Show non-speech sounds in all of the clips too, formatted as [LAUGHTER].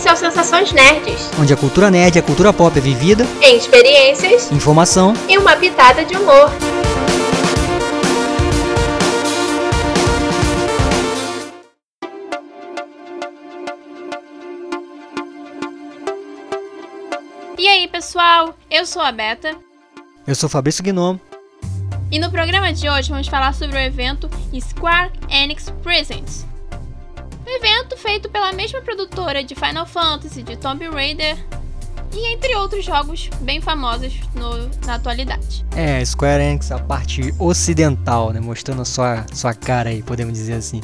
Esse é o Sensações Nerds, onde a cultura nerd e a cultura pop é vivida em experiências, informação e uma pitada de humor. E aí, pessoal? Eu sou a Beta. Eu sou Fabrício Gnomo. E no programa de hoje vamos falar sobre o evento Square Enix Presents. Um evento feito pela mesma produtora de Final Fantasy, de Tomb Raider e entre outros jogos bem famosos no, na atualidade. É, Square Enix, a parte ocidental, né? Mostrando a sua, sua cara aí, podemos dizer assim.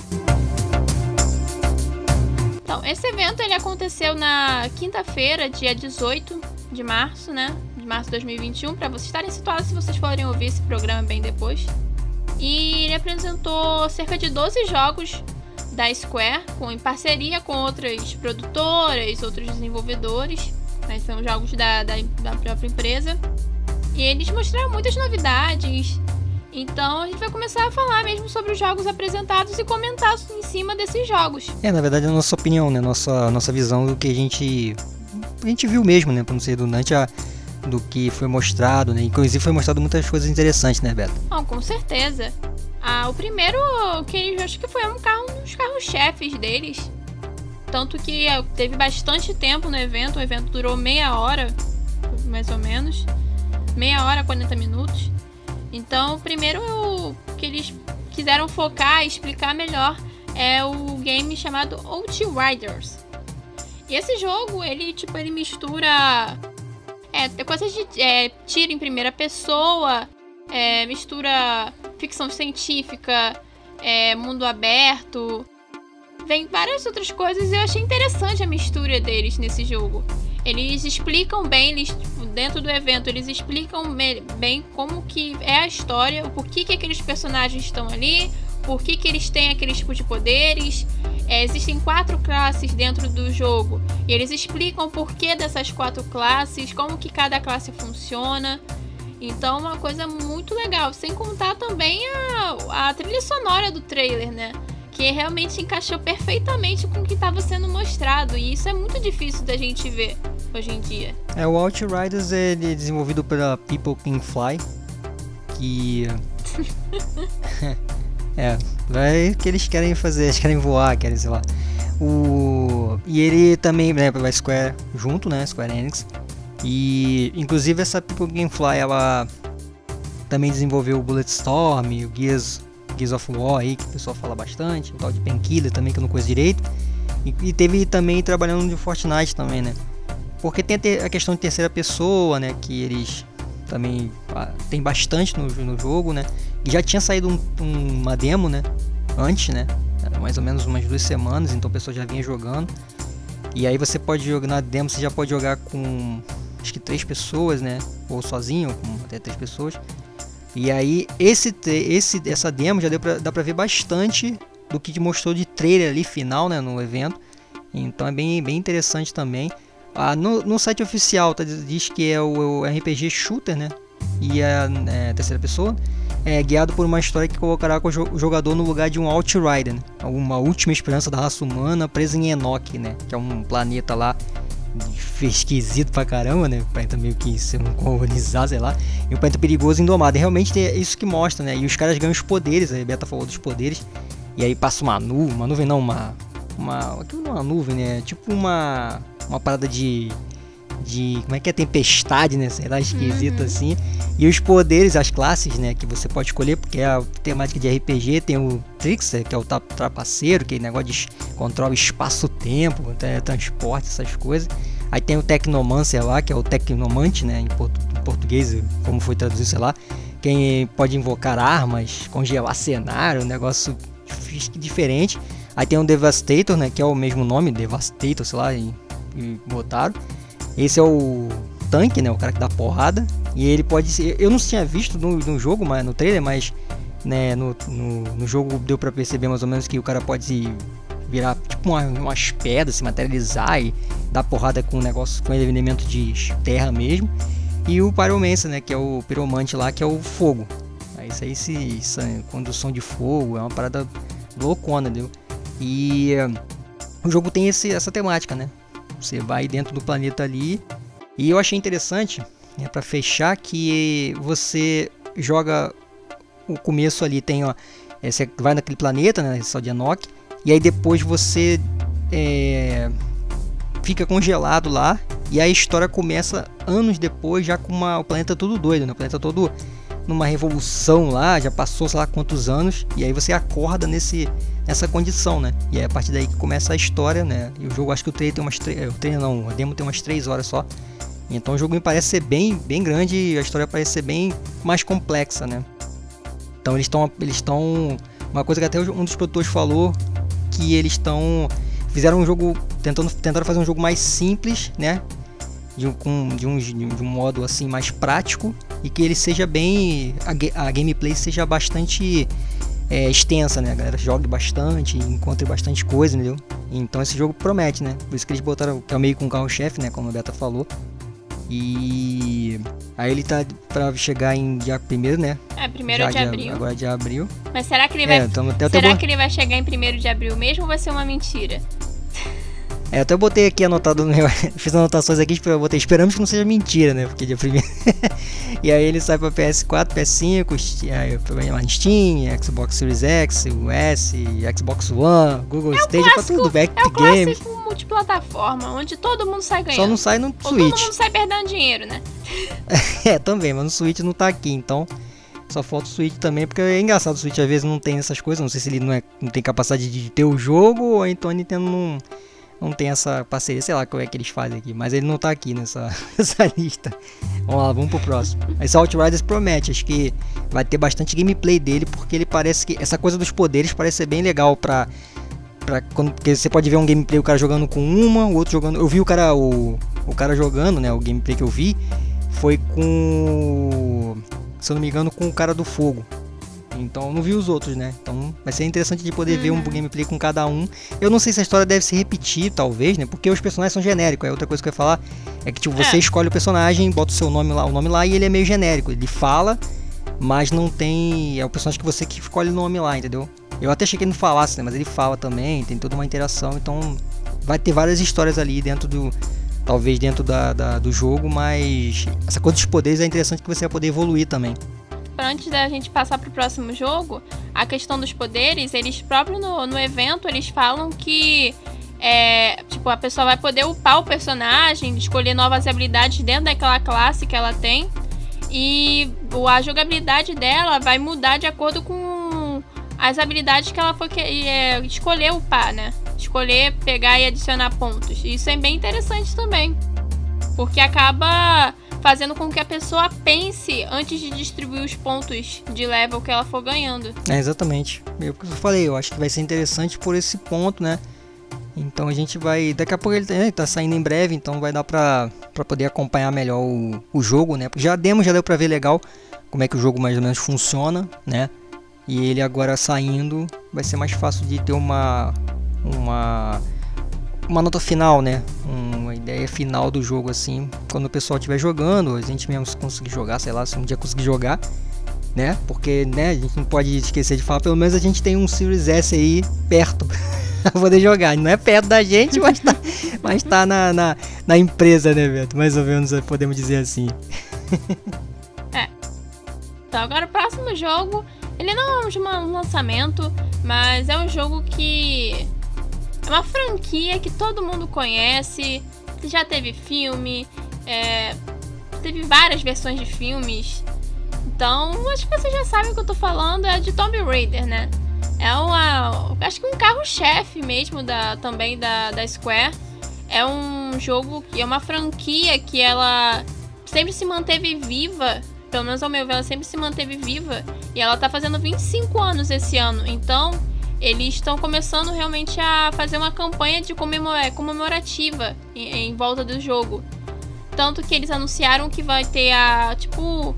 Então, esse evento ele aconteceu na quinta-feira, dia 18 de março, né? de março de 2021, para vocês estarem situados se vocês forem ouvir esse programa bem depois. E ele apresentou cerca de 12 jogos da Square, com, em parceria com outras produtoras, outros desenvolvedores. Né, são jogos da, da, da própria empresa. E eles mostraram muitas novidades. Então a gente vai começar a falar mesmo sobre os jogos apresentados e comentar em cima desses jogos. É, na verdade, a nossa opinião, né? Nossa, nossa visão do que a gente. A gente viu mesmo, né? Pra não ser redundante, a, do que foi mostrado, né? Inclusive foi mostrado muitas coisas interessantes, né, Beto? Não, com certeza. Ah, o primeiro que eles acho que foi um carro, um dos carros-chefes deles. Tanto que é, teve bastante tempo no evento, o evento durou meia hora, mais ou menos. Meia hora, 40 minutos. Então, o primeiro que eles quiseram focar e explicar melhor é o game chamado Outriders. E esse jogo, ele tipo, ele mistura é, coisas de é, tiro em primeira pessoa, é, mistura ficção científica, é, mundo aberto. Vem várias outras coisas e eu achei interessante a mistura deles nesse jogo. Eles explicam bem, eles, dentro do evento, eles explicam bem como que é a história, o porquê que aqueles personagens estão ali, por que, que eles têm aqueles tipos de poderes. É, existem quatro classes dentro do jogo e eles explicam o porquê dessas quatro classes, como que cada classe funciona. Então, uma coisa muito legal. Sem contar também a, a trilha sonora do trailer, né? Que realmente encaixou perfeitamente com o que estava sendo mostrado. E isso é muito difícil da gente ver hoje em dia. É, o Outriders é desenvolvido pela People Can Fly. Que. [LAUGHS] É, vai que eles querem fazer, eles querem voar, querem, sei lá. O... E ele também, né, vai Square junto, né, Square Enix. E inclusive essa People Game Fly, ela também desenvolveu o Bulletstorm, o Gears, Gears of War aí, que o pessoal fala bastante, o tal de Painkiller também, que eu não conheço direito. E, e teve também trabalhando no Fortnite também, né. Porque tem a, questão de terceira pessoa, né, que eles também ah, tem bastante no, no jogo, né. E já tinha saído um, um, uma demo, né? Antes, né? Mais ou menos umas duas semanas, então a pessoa já vinha jogando. E aí você pode jogar na demo, você já pode jogar com acho que três pessoas, né? Ou sozinho, com até três pessoas. E aí esse, esse essa demo já deu pra, dá pra ver bastante do que mostrou de trailer ali final, né? No evento. Então é bem, bem interessante também. Ah, no, no site oficial tá, diz que é o, o RPG Shooter, né? E a é, terceira pessoa é guiado por uma história que colocará o jogador no lugar de um Outrider, né? uma última esperança da raça humana presa em Enoch, né? Que é um planeta lá esquisito pra caramba, né? O planeta meio que se não colonizar, sei lá. E um planeta perigoso e indomado. E realmente é isso que mostra, né? E os caras ganham os poderes, a Beta falou dos poderes. E aí passa uma nuvem, uma nuvem não, uma. Uma. Aquilo não é uma nuvem, né? Tipo uma. Uma parada de de como é que é tempestade, né? Sei lá, esquisito uhum. assim. E os poderes, as classes, né? Que você pode escolher, porque é a temática de RPG tem o Trickster, que é o trapaceiro, que é negócio de controla espaço-tempo, transporte, essas coisas. Aí tem o Tecnomancer lá, que é o Tecnomante, né? Em, portu em português, como foi traduzido, sei lá. Quem pode invocar armas, congelar cenário, um negócio diferente. Aí tem o Devastator, né? Que é o mesmo nome, Devastator, sei lá, e, e botaram. Esse é o tanque, né? O cara que dá porrada. E ele pode ser. Eu não tinha visto no, no jogo, mas no trailer, mas né, no, no, no, jogo deu para perceber mais ou menos que o cara pode virar tipo uma, umas pedras, se materializar e dar porrada com um negócio com elemento de terra mesmo. E o Pyromancer, né? Que é o piromante lá, que é o fogo. Aí isso aí se, se condução de fogo, é uma parada loucona, entendeu? E uh, o jogo tem esse, essa temática, né? Você vai dentro do planeta ali. E eu achei interessante, né, para fechar, que você joga o começo ali, tem ó, é, você vai naquele planeta, né, só de Enoch, e aí depois você é, fica congelado lá e a história começa anos depois, já com uma, o planeta todo doido, né? o planeta todo numa revolução lá, já passou sei lá quantos anos, e aí você acorda nesse, nessa condição, né? E é a partir daí que começa a história, né? E o jogo, acho que o trailer tem umas três. O não, o demo tem umas 3 horas só. Então o jogo me parece ser bem, bem grande e a história parece ser bem mais complexa, né? Então eles estão. Eles estão. Uma coisa que até um dos produtores falou que eles estão. Fizeram um jogo. Tentando, tentaram fazer um jogo mais simples, né? De um, com, de, um, de um modo assim mais prático e que ele seja bem. A, a gameplay seja bastante é, extensa, né? A galera jogue bastante, encontre bastante coisa, entendeu? Então esse jogo promete, né? Por isso que eles botaram, que é meio com carro-chefe, né? Como a Beta falou. E aí ele tá pra chegar em dia primeiro, né? É, primeiro Já de, de abril. Agora de abril. Mas será que ele vai. É, tamo, será que ele vai chegar em primeiro de abril mesmo ou vai ser uma mentira? É, até eu botei aqui anotado no meu. [LAUGHS] Fiz anotações aqui, eu botei. Esperamos que não seja mentira, né? Porque dia primeiro. [LAUGHS] e aí ele sai pra PS4, PS5, aí Steam, Xbox Series X, o S, Xbox One, Google é Stadia, pra tudo, Epic é Games. multiplataforma, onde todo mundo sai ganhando. Só não sai no Ou Switch. todo mundo sai perdendo dinheiro, né? [LAUGHS] é, também, mas no Switch não tá aqui, então. Só falta o Switch também, porque é engraçado, o Switch às vezes não tem essas coisas. Não sei se ele não, é, não tem capacidade de ter o jogo, ou então a Nintendo não não tem essa parceria, sei lá como é que eles fazem aqui, mas ele não tá aqui nessa, [LAUGHS] nessa lista. Vamos lá, vamos pro próximo. Esse Outriders promete, acho que vai ter bastante gameplay dele, porque ele parece que. Essa coisa dos poderes parece ser bem legal pra. pra quando, porque você pode ver um gameplay o cara jogando com uma, o outro jogando. Eu vi o cara. O, o cara jogando, né? O gameplay que eu vi foi com. Se eu não me engano, com o cara do fogo. Então não vi os outros, né? Então vai ser interessante de poder uhum. ver um uhum. gameplay com cada um. Eu não sei se a história deve se repetir, talvez, né? Porque os personagens são genéricos. É outra coisa que eu ia falar é que tipo, você é. escolhe o personagem, bota o seu nome lá, o nome lá e ele é meio genérico. Ele fala, mas não tem. É o personagem que você que escolhe o nome lá, entendeu? Eu até achei que ele não falasse, né? Mas ele fala também, tem toda uma interação, então vai ter várias histórias ali dentro do. Talvez dentro da, da do jogo, mas essa coisa dos poderes é interessante que você vai poder evoluir também antes da gente passar pro próximo jogo, a questão dos poderes, eles próprios no, no evento, eles falam que é, tipo, a pessoa vai poder upar o personagem, escolher novas habilidades dentro daquela classe que ela tem. E a jogabilidade dela vai mudar de acordo com as habilidades que ela for que, é, escolher upar, né? Escolher pegar e adicionar pontos. Isso é bem interessante também. Porque acaba fazendo com que a pessoa pense antes de distribuir os pontos de level que ela for ganhando. É, exatamente. Eu, eu falei, eu acho que vai ser interessante por esse ponto, né? Então a gente vai. Daqui a pouco ele né, tá saindo em breve, então vai dar pra, pra poder acompanhar melhor o, o jogo, né? Já demos, já deu pra ver legal como é que o jogo mais ou menos funciona, né? E ele agora saindo vai ser mais fácil de ter uma. uma uma nota final, né? Uma ideia final do jogo, assim. Quando o pessoal estiver jogando, a gente mesmo conseguir jogar, sei lá, se um dia conseguir jogar, né? Porque, né, a gente não pode esquecer de falar, pelo menos a gente tem um Series S aí perto [LAUGHS] pra poder jogar. Não é perto da gente, [LAUGHS] mas tá, mas tá na, na, na empresa, né, Beto? Mais ou menos podemos dizer assim. é. Então, agora o próximo jogo, ele não é um lançamento, mas é um jogo que é uma franquia que todo mundo conhece, já teve filme, é, teve várias versões de filmes. Então, acho que vocês já sabem o que eu tô falando, é de Tomb Raider, né? É uma. Acho que um carro-chefe mesmo da, também da, da Square. É um jogo que é uma franquia que ela sempre se manteve viva. Pelo menos ao meu ver, ela sempre se manteve viva. E ela tá fazendo 25 anos esse ano. Então, eles estão começando realmente a fazer uma campanha de é, comemorativa em, em, volta do jogo. Tanto que eles anunciaram que vai ter a, tipo,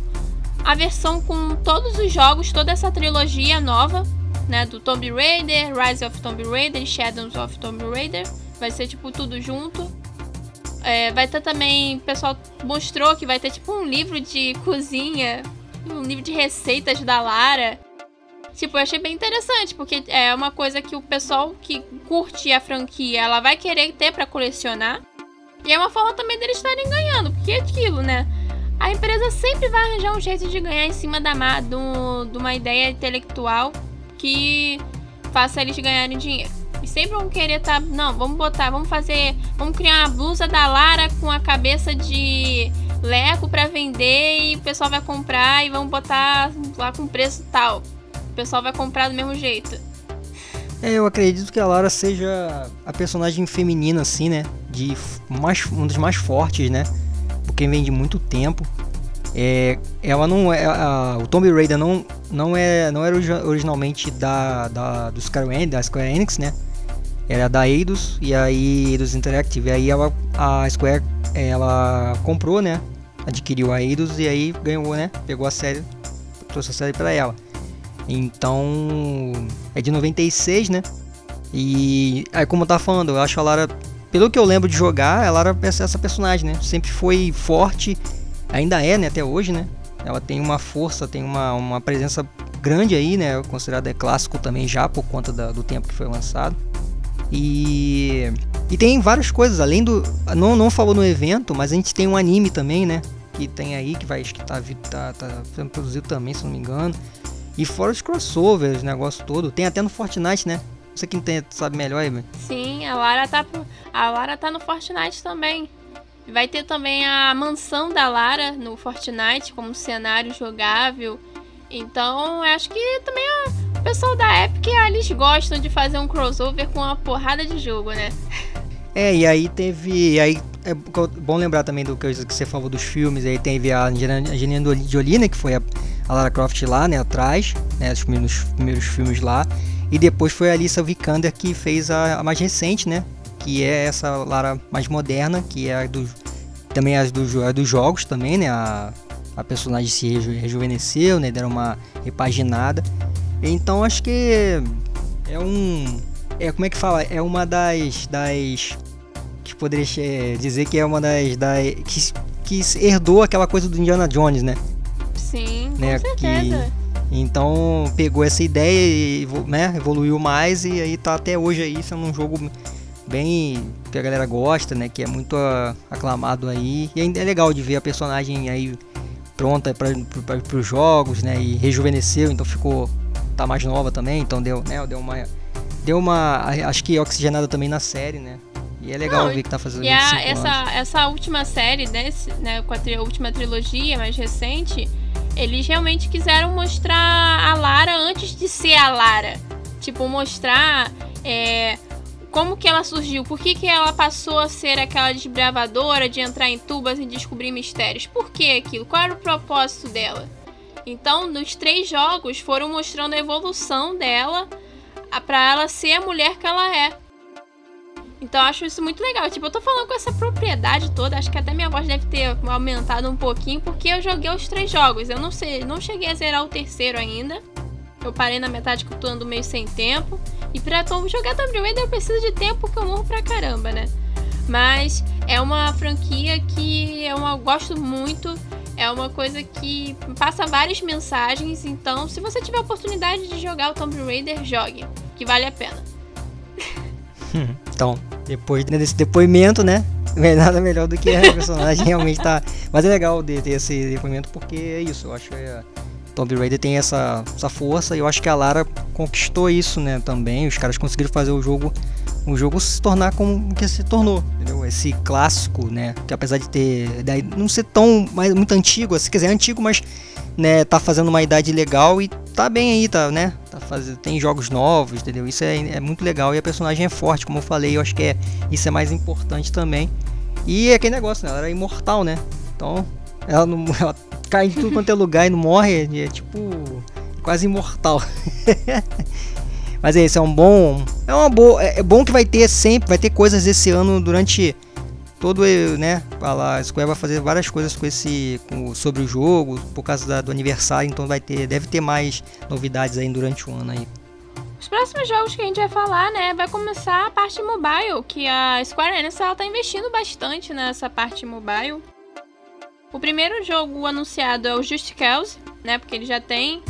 a versão com todos os jogos, toda essa trilogia nova, né, do Tomb Raider, Rise of Tomb Raider Shadows of Tomb Raider. Vai ser, tipo, tudo junto. É, vai ter também, o pessoal mostrou que vai ter, tipo, um livro de cozinha, um livro de receitas da Lara. Tipo, eu achei bem interessante, porque é uma coisa que o pessoal que curte a franquia, ela vai querer ter para colecionar. E é uma forma também deles estarem ganhando, porque é aquilo, né? A empresa sempre vai arranjar um jeito de ganhar em cima da do, de uma ideia intelectual que faça eles ganharem dinheiro. E sempre vão querer estar. Tá, não, vamos botar, vamos fazer. Vamos criar uma blusa da Lara com a cabeça de Leco para vender e o pessoal vai comprar e vamos botar lá com preço tal. Pessoal vai comprar do mesmo jeito. É, eu acredito que a Lara seja a personagem feminina, assim, né? De mais, um dos mais fortes, né? Porque vem de muito tempo. É, ela não é. A, o Tomb Raider não, não, é, não era originalmente da, da, do Square Enix, da Square Enix, né? Era da Eidos e aí Eidos Interactive. E aí ela, a Square ela comprou, né? Adquiriu a Eidos e aí ganhou, né? Pegou a série, trouxe a série para ela. Então, é de 96, né? E aí, como eu tava falando, eu acho a Lara, pelo que eu lembro de jogar, a Lara é essa personagem, né? Sempre foi forte, ainda é, né? Até hoje, né? Ela tem uma força, tem uma, uma presença grande aí, né? Considerada é clássico também já por conta da, do tempo que foi lançado. E e tem várias coisas, além do não não falou no evento, mas a gente tem um anime também, né? Que tem aí que vai que tá tá, tá sendo produzido também, se não me engano. E fora os crossovers, negócio todo. Tem até no Fortnite, né? Você que tem, sabe melhor aí, Sim, a Lara tá, a Lara tá no Fortnite também. Vai ter também a mansão da Lara no Fortnite como cenário jogável. Então, acho que também o pessoal da Epic, eles gostam de fazer um crossover com uma porrada de jogo, né? É, e aí teve. E aí é bom lembrar também do que você falou dos filmes. Aí teve a Angelina Jolie, né, que foi a, a Lara Croft lá, né, atrás, né, os primeiros, primeiros filmes lá. E depois foi a Alissa Vikander que fez a, a, mais recente, né, que é essa Lara mais moderna, que é a do, também as do, a dos jogos também, né, a, a personagem se reju, rejuvenesceu, né, deram uma repaginada. Então acho que é um é como é que fala? É uma das das que poderia dizer que é uma das, das que, que herdou aquela coisa do Indiana Jones, né? Sim, né? com certeza. Que, então pegou essa ideia e né, evoluiu mais e aí tá até hoje aí sendo um jogo bem que a galera gosta, né? Que é muito aclamado aí. E ainda é legal de ver a personagem aí pronta para os jogos, né? E rejuvenesceu, então ficou tá mais nova também, então deu, né? Deu uma deu uma acho que oxigenada também na série, né? E é legal Não, ver que tá fazendo e a, essa, essa última série né, com a, tri, a última trilogia mais recente, eles realmente quiseram mostrar a Lara antes de ser a Lara. Tipo, mostrar é, como que ela surgiu, por que, que ela passou a ser aquela desbravadora de entrar em tubas e descobrir mistérios. Por que aquilo? Qual era o propósito dela? Então, nos três jogos foram mostrando a evolução dela para ela ser a mulher que ela é. Então eu acho isso muito legal. Tipo, eu tô falando com essa propriedade toda, acho que até minha voz deve ter aumentado um pouquinho, porque eu joguei os três jogos. Eu não sei, não cheguei a zerar o terceiro ainda. Eu parei na metade que eu tô andando meio sem tempo. E pra jogar Tomb Raider eu preciso de tempo que eu morro pra caramba, né? Mas é uma franquia que eu gosto muito. É uma coisa que passa várias mensagens. Então, se você tiver a oportunidade de jogar o Tomb Raider, jogue, que vale a pena. [LAUGHS] Então, depois desse depoimento, né? Nada melhor do que a [LAUGHS] personagem realmente tá. Mas é legal de ter esse depoimento porque é isso. Eu acho que a Tomb Raider tem essa, essa força e eu acho que a Lara conquistou isso, né? Também. Os caras conseguiram fazer o jogo o jogo se tornar como que se tornou, entendeu? Esse clássico, né? Que apesar de ter não ser tão mais muito antigo, se assim, quiser é antigo, mas né, tá fazendo uma idade legal e tá bem aí, tá, né? Tá fazendo, tem jogos novos, entendeu? Isso é, é muito legal e a personagem é forte, como eu falei, eu acho que é isso é mais importante também. E é aquele negócio, né? Ela era imortal, né? Então, ela não [LAUGHS] ela cai em tudo quanto é lugar e não morre, é tipo quase imortal. [LAUGHS] Mas é isso, é um bom, é uma boa, é, é bom que vai ter sempre, vai ter coisas esse ano durante todo, né? A Square vai fazer várias coisas com esse com, sobre o jogo por causa da, do aniversário, então vai ter, deve ter mais novidades aí durante o ano aí. Os próximos jogos que a gente vai falar, né, vai começar a parte mobile, que a Square Enix ela tá investindo bastante nessa parte mobile. O primeiro jogo anunciado é o Just Cause, né, porque ele já tem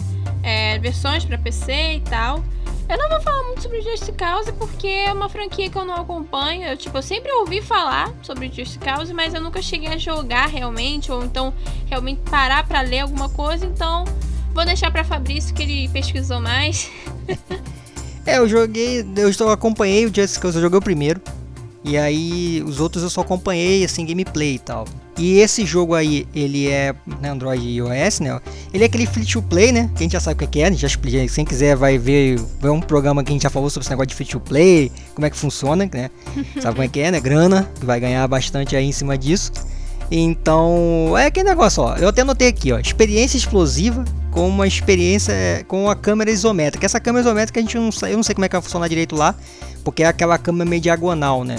é, versões para PC e tal. Eu não vou falar muito sobre Just Cause porque é uma franquia que eu não acompanho. Eu, tipo, eu sempre ouvi falar sobre Just Cause, mas eu nunca cheguei a jogar realmente, ou então realmente parar para ler alguma coisa. Então, vou deixar para Fabrício que ele pesquisou mais. [LAUGHS] é, eu joguei, eu acompanhei o Just Cause, eu joguei o primeiro. E aí os outros eu só acompanhei assim gameplay e tal. E esse jogo aí, ele é né, Android e iOS, né? Ele é aquele free to play, né? Que a gente já sabe o que é, a gente já expliquei. Quem quiser vai ver, ver um programa que a gente já falou sobre esse negócio de free to play, como é que funciona, né? [LAUGHS] sabe como é que é, né? Grana, que vai ganhar bastante aí em cima disso. Então, é aquele negócio, ó. Eu até anotei aqui, ó. Experiência explosiva com uma experiência com a câmera isométrica. Essa câmera isométrica a gente não eu não sei como é que vai funcionar direito lá, porque é aquela câmera meio diagonal, né?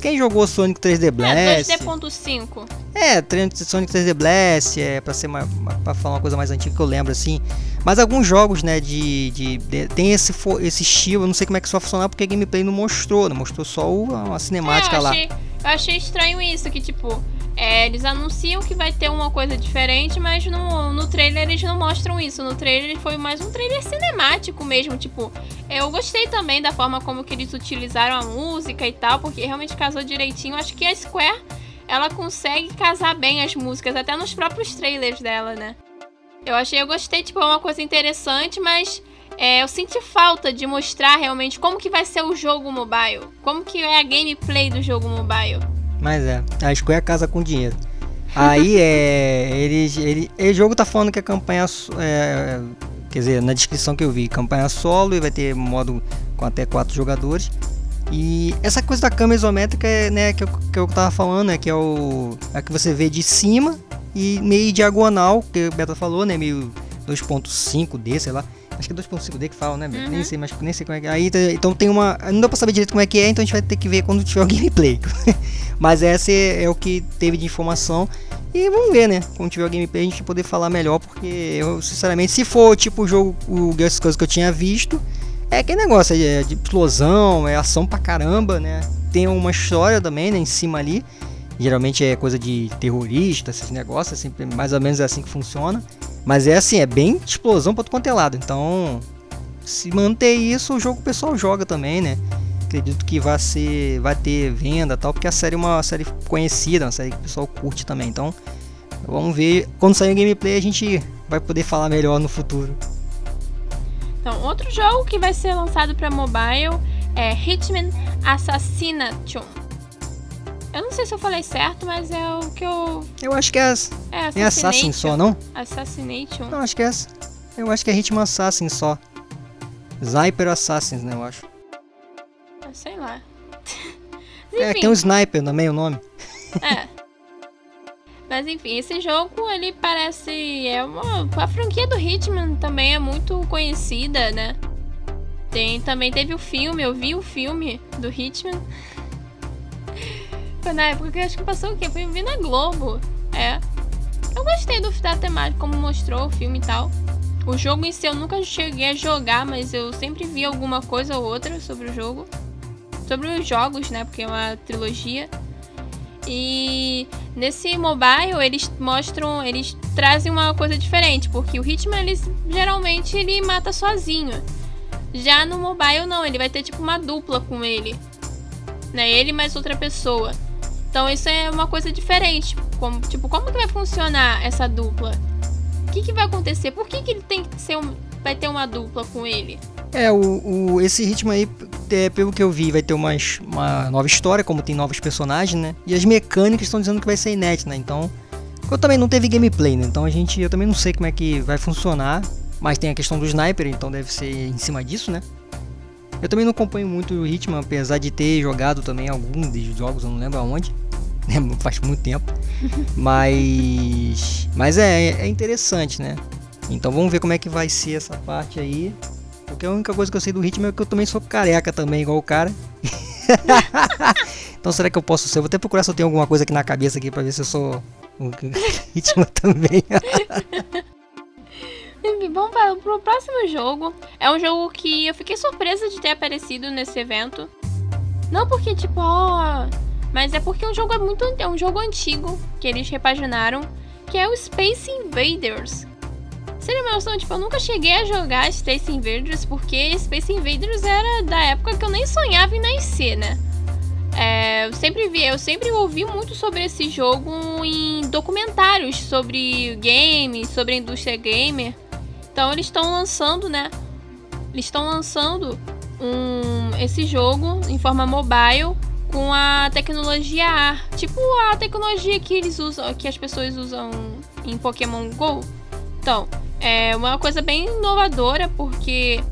Quem jogou Sonic 3D Blast? É, 2D.5. É, Sonic 3D Blast, é pra, ser uma, pra falar uma coisa mais antiga que eu lembro, assim. Mas alguns jogos, né, de, de, de tem esse, esse estilo, eu não sei como é que isso vai funcionar porque a gameplay não mostrou, não mostrou só a, a cinemática é, eu achei, lá. Eu achei estranho isso, que tipo, é, eles anunciam que vai ter uma coisa diferente, mas no, no trailer eles não mostram isso. No trailer foi mais um trailer cinemático mesmo. Tipo, eu gostei também da forma como que eles utilizaram a música e tal, porque realmente casou direitinho. Acho que a Square ela consegue casar bem as músicas, até nos próprios trailers dela, né? Eu achei, eu gostei, tipo, é uma coisa interessante, mas é, eu senti falta de mostrar realmente como que vai ser o jogo mobile, como que é a gameplay do jogo mobile. Mas é, a Square casa com dinheiro. Aí é. Eles, ele, o jogo tá falando que a campanha. É, quer dizer, na descrição que eu vi, campanha solo e vai ter modo com até quatro jogadores. E essa coisa da câmera isométrica é, né, que eu, que eu tava falando, né, que é o. É que você vê de cima e meio diagonal, que o Beta falou, né? Meio 2.5D, sei lá. Acho que é 2.5D que fala, né? Uhum. Nem sei, mas nem sei como é que é. Aí, então tem uma. Não dá pra saber direito como é que é, então a gente vai ter que ver quando tiver o [LAUGHS] gameplay. [LAUGHS] mas esse é, é o que teve de informação. E vamos ver, né? Quando tiver o gameplay a gente poder falar melhor, porque eu, sinceramente, se for tipo o jogo, o Guess Coisas que eu tinha visto, é aquele negócio é de explosão, é ação pra caramba, né? Tem uma história também, né, em cima ali. Geralmente é coisa de terrorista, esses negócios, é sempre mais ou menos é assim que funciona. Mas é assim, é bem explosão todo quanto é lado. Então, se manter isso, o jogo o pessoal joga também, né? Acredito que vai ser, vai ter venda tal, porque a série é uma série conhecida, uma série que o pessoal curte também. Então, vamos ver quando sair o gameplay a gente vai poder falar melhor no futuro. Então, outro jogo que vai ser lançado para mobile é Hitman Assassination. Eu não sei se eu falei certo, mas é o que eu. Eu acho que é. É, é Assassin só, não? Assassination. Não, acho que é. Eu acho que é Hitman Assassin só. Sniper Assassins, né? Eu acho. Ah, sei lá. [LAUGHS] é, tem um Sniper também o nome. É. Mas enfim, esse jogo ele parece. É uma. A franquia do Hitman também é muito conhecida, né? Tem, também teve o filme, eu vi o filme do Hitman. Foi na época que acho que passou o quê? Foi na Globo. É. Eu gostei do, da temática, como mostrou o filme e tal. O jogo em si eu nunca cheguei a jogar, mas eu sempre vi alguma coisa ou outra sobre o jogo. Sobre os jogos, né? Porque é uma trilogia. E nesse mobile eles mostram, eles trazem uma coisa diferente, porque o Hitman ele, geralmente ele mata sozinho. Já no mobile não, ele vai ter tipo uma dupla com ele. Né? Ele mais outra pessoa. Então isso é uma coisa diferente. Como, tipo, como que vai funcionar essa dupla? O que, que vai acontecer? Por que, que ele tem que ser um, vai ter uma dupla com ele? É, o, o, esse ritmo aí, é, pelo que eu vi, vai ter uma uma nova história, como tem novos personagens, né? E as mecânicas estão dizendo que vai ser inédita, né? Então, eu também não teve gameplay, né? Então a gente, eu também não sei como é que vai funcionar. Mas tem a questão do sniper, então deve ser em cima disso, né? Eu também não acompanho muito o Hitman, apesar de ter jogado também alguns dos jogos, eu não lembro aonde. [LAUGHS] Né? Faz muito tempo. [LAUGHS] Mas. Mas é, é interessante, né? Então vamos ver como é que vai ser essa parte aí. Porque a única coisa que eu sei do Hitman é que eu também sou careca também, igual o cara. [LAUGHS] então será que eu posso ser? Eu vou até procurar se eu tenho alguma coisa aqui na cabeça aqui pra ver se eu sou um Hitman também. Vamos para o próximo jogo. É um jogo que eu fiquei surpresa de ter aparecido nesse evento. Não porque, tipo, ó. Oh, mas é porque o jogo é muito. É um jogo antigo que eles repaginaram. Que é o Space Invaders. Seria uma noção, tipo, eu nunca cheguei a jogar Space Invaders porque Space Invaders era da época que eu nem sonhava em nascer, né? É, eu sempre vi, eu sempre ouvi muito sobre esse jogo em documentários sobre game, sobre a indústria gamer. Então eles estão lançando, né? Eles estão lançando um, esse jogo em forma mobile com a tecnologia AR, tipo a tecnologia que eles usam, que as pessoas usam em Pokémon Go. Então, é uma coisa bem inovadora porque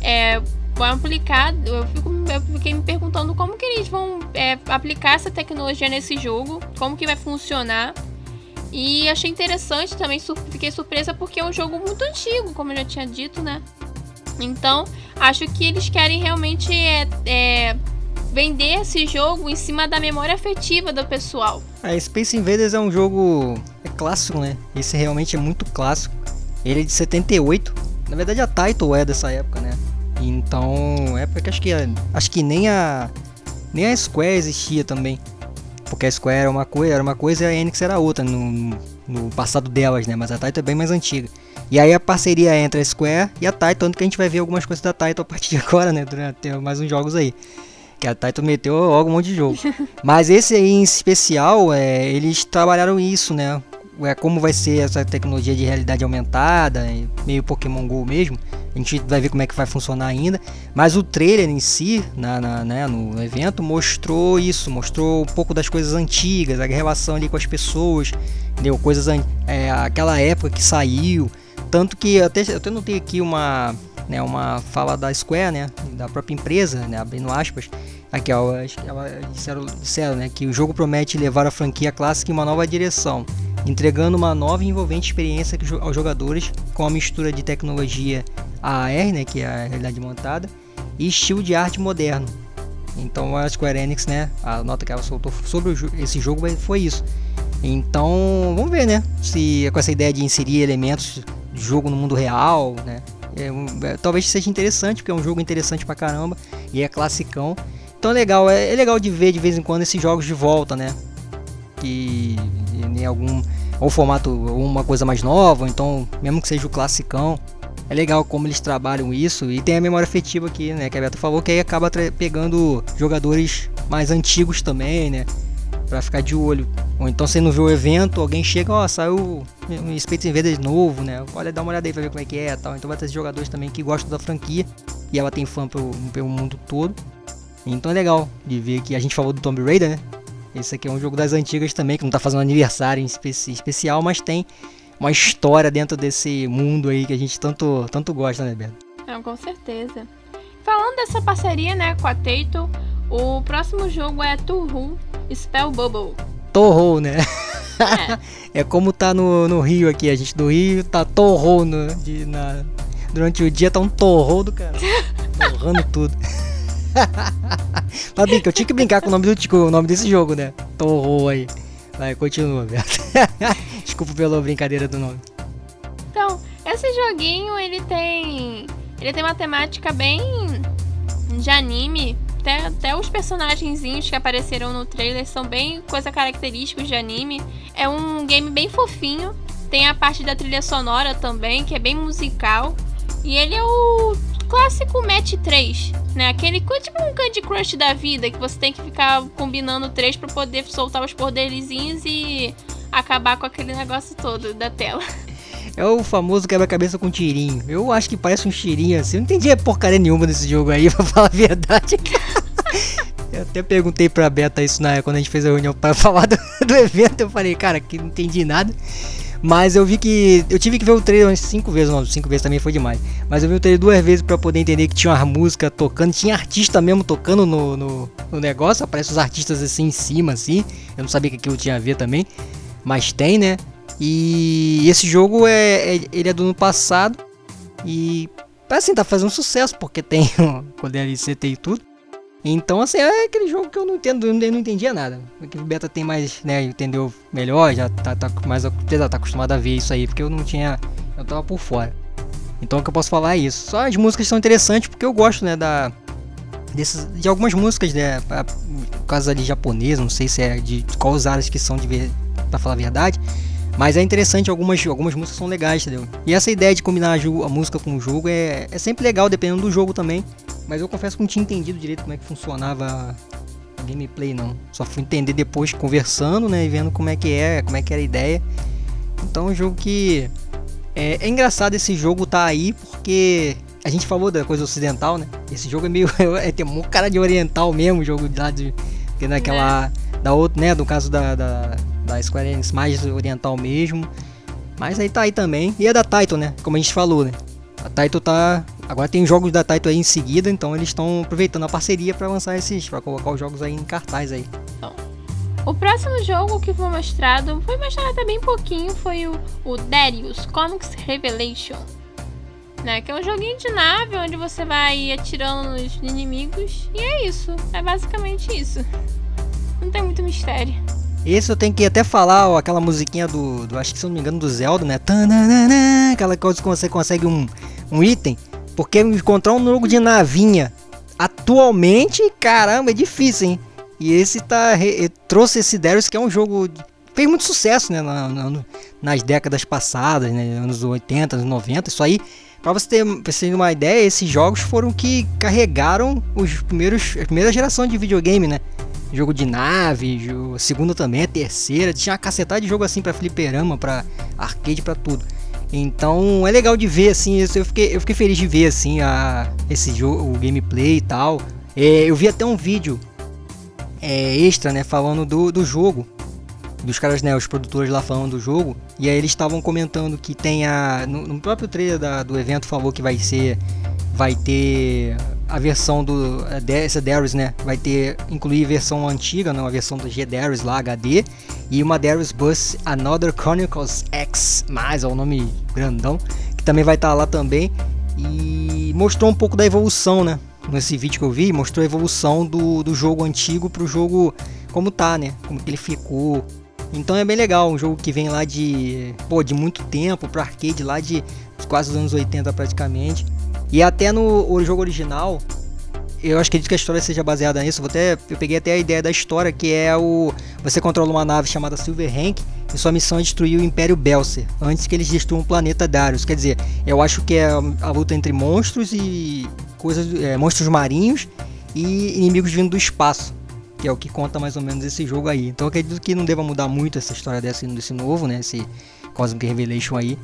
é, vão aplicar. Eu, fico, eu fiquei me perguntando como que eles vão é, aplicar essa tecnologia nesse jogo, como que vai funcionar. E achei interessante também, fiquei surpresa porque é um jogo muito antigo, como eu já tinha dito, né? Então, acho que eles querem realmente é, é, vender esse jogo em cima da memória afetiva do pessoal. A Space Invaders é um jogo é clássico, né? Esse realmente é muito clássico. Ele é de 78. Na verdade, a Title é dessa época, né? Então, é porque acho que acho que nem a nem a Square existia também. Porque a Square era uma coisa, era uma coisa e a Enix era outra no, no passado delas, né? Mas a Taito é bem mais antiga. E aí a parceria entre a Square e a Taito, tanto que a gente vai ver algumas coisas da Taito a partir de [LAUGHS] agora, né? Durante mais uns jogos aí. Que a Taito meteu logo um monte de jogo. [LAUGHS] Mas esse aí em especial, é, eles trabalharam isso, né? É, como vai ser essa tecnologia de realidade aumentada, meio Pokémon GO mesmo. A gente vai ver como é que vai funcionar ainda. Mas o trailer em si, na, na né, no evento, mostrou isso, mostrou um pouco das coisas antigas, a relação ali com as pessoas? Coisas é, aquela época que saiu. Tanto que até, eu até notei aqui uma, né, uma fala da Square, né, da própria empresa, né, abrindo aspas, aqui ó, ela disseram, disseram né, que o jogo promete levar a franquia clássica em uma nova direção entregando uma nova e envolvente experiência aos jogadores com a mistura de tecnologia AR, né, que é a realidade montada, e estilo de arte moderno. Então a Square Enix, né, a nota que ela soltou sobre esse jogo foi isso. Então vamos ver, né, se com essa ideia de inserir elementos de jogo no mundo real, né, é, é, talvez seja interessante, porque é um jogo interessante pra caramba e é classicão. Então é legal, é, é legal de ver de vez em quando esses jogos de volta, né? Que em algum ou formato ou uma coisa mais nova, então mesmo que seja o classicão, é legal como eles trabalham isso e tem a memória afetiva aqui, né, que a Beto falou que aí acaba pegando jogadores mais antigos também, né, para ficar de olho. Ou então você não viu o evento, alguém chega, ó, oh, saiu um Space Invaders novo, né? Olha, dá uma olhada aí pra ver como é que é, tal. Então vai ter jogadores também que gostam da franquia e ela tem fã pelo, pelo mundo todo. Então é legal de ver que a gente falou do Tomb Raider, né? Esse aqui é um jogo das antigas também, que não tá fazendo aniversário em especial, mas tem uma história dentro desse mundo aí que a gente tanto, tanto gosta, né, Beto? Não, com certeza. Falando dessa parceria, né, com a Taito, o próximo jogo é Turru Spell Bubble. Torrou, né? É. [LAUGHS] é como tá no, no Rio aqui, a gente do Rio tá torrou no, de, na, durante o dia tá um torrou do cara. [LAUGHS] Torrando tudo. [LAUGHS] Mas que eu tinha que brincar com o nome, do, o nome desse jogo, né? Torrou aí. Vai, continua, Beto. [LAUGHS] Desculpa pela brincadeira do nome. Então, esse joguinho, ele tem... Ele tem uma temática bem de anime. Até, até os personagenzinhos que apareceram no trailer são bem coisa característicos de anime. É um game bem fofinho. Tem a parte da trilha sonora também, que é bem musical. E ele é o clássico match 3, né? Aquele tipo um Candy Crush da vida, que você tem que ficar combinando três para poder soltar os poderzinhos e acabar com aquele negócio todo da tela. É o famoso quebra-cabeça com tirinho. Eu acho que parece um tirinho assim. Eu não entendi porcaria nenhuma desse jogo aí, [LAUGHS] pra falar a verdade. Eu até perguntei pra Beta isso na quando a gente fez a reunião para [LAUGHS] falar do, do evento. Eu falei, cara, que não entendi nada. Mas eu vi que. Eu tive que ver o trailer umas 5 vezes, não, 5 vezes também foi demais. Mas eu vi o trailer duas vezes para poder entender que tinha uma música tocando, tinha artista mesmo tocando no, no, no, negócio. Aparece os artistas assim em cima, assim. Eu não sabia que aquilo tinha a ver também. Mas tem, né? E esse jogo é, é ele é do ano passado. E assim, tá fazendo sucesso, porque tem [LAUGHS] o DLC tem tudo. Então, assim, é aquele jogo que eu não entendo, eu não entendia nada. Porque o Beta tem mais, né, entendeu melhor, já tá, tá mais tá acostumado a ver isso aí, porque eu não tinha, eu tava por fora. Então o que eu posso falar é isso. Só as músicas são interessantes porque eu gosto, né, da desses, de algumas músicas, né, por causa ali japonesa, não sei se é de quais áreas que são de ver, para falar a verdade, Mas é interessante, algumas, algumas músicas são legais, entendeu? E essa ideia de combinar a, a música com o jogo é, é sempre legal, dependendo do jogo também. Mas eu confesso que não tinha entendido direito como é que funcionava a gameplay, não. Só fui entender depois conversando, né? E vendo como é que é, como é que era a ideia. Então é um jogo que. É, é engraçado esse jogo tá aí porque a gente falou da coisa ocidental, né? Esse jogo é meio. [LAUGHS] é, tem um cara de oriental mesmo, o jogo lá de. Que naquela. É. Da outra, né? No caso da, da da Square Enix mais oriental mesmo. Mas aí tá aí também. E é da Taito, né? Como a gente falou, né? A Taito tá. Agora tem jogos da Taito aí em seguida, então eles estão aproveitando a parceria para lançar esses. para colocar os jogos aí em cartaz aí. Então, o próximo jogo que foi mostrado, foi mostrado até bem pouquinho, foi o, o Darius Comics Revelation. Né, que é um joguinho de nave onde você vai atirando nos inimigos. E é isso. É basicamente isso. Não tem muito mistério. Esse eu tenho que até falar, ó, aquela musiquinha do, do, Acho que se não me engano, do Zelda, né? Tananana, aquela coisa que você consegue um, um item. Porque encontrar um jogo de navinha atualmente, caramba, é difícil, hein? E esse tá. Re, trouxe esse Darius, que é um jogo. Fez muito sucesso, né? Na, na, nas décadas passadas, né? Anos 80, anos 90. Isso aí, pra você ter, pra você uma ideia, esses jogos foram que carregaram os primeiros, a primeira geração de videogame, né? Jogo de nave, jogo, segunda também, a terceira, tinha uma cacetada de jogo assim para fliperama, para arcade, para tudo. Então é legal de ver assim, eu fiquei, eu fiquei feliz de ver assim a, esse jogo, o gameplay e tal. É, eu vi até um vídeo é, extra, né, falando do, do jogo, dos caras, né, os produtores lá falando do jogo. E aí eles estavam comentando que tem a, no, no próprio trailer da, do evento falou que vai ser, vai ter a versão do essa Darius, né, vai ter incluir versão antiga, não, a versão do G Darius lá HD e uma Darius Bus Another Chronicles X, mais é o nome grandão, que também vai estar tá lá também e mostrou um pouco da evolução, né? Nesse vídeo que eu vi, mostrou a evolução do, do jogo antigo pro jogo como tá, né? Como que ele ficou. Então é bem legal, um jogo que vem lá de, pô, de muito tempo pro arcade lá de quase os anos 80 praticamente. E até no jogo original, eu acho que a história seja baseada nisso. Eu, até, eu peguei até a ideia da história, que é o. Você controla uma nave chamada Silver Hank e sua missão é destruir o Império Belser, antes que eles destruam o planeta Darius. Quer dizer, eu acho que é a luta entre monstros e coisas. É, monstros marinhos e inimigos vindo do espaço. Que é o que conta mais ou menos esse jogo aí. Então eu acredito que não deva mudar muito essa história desse, desse novo, né? Esse Cosmic Revelation aí.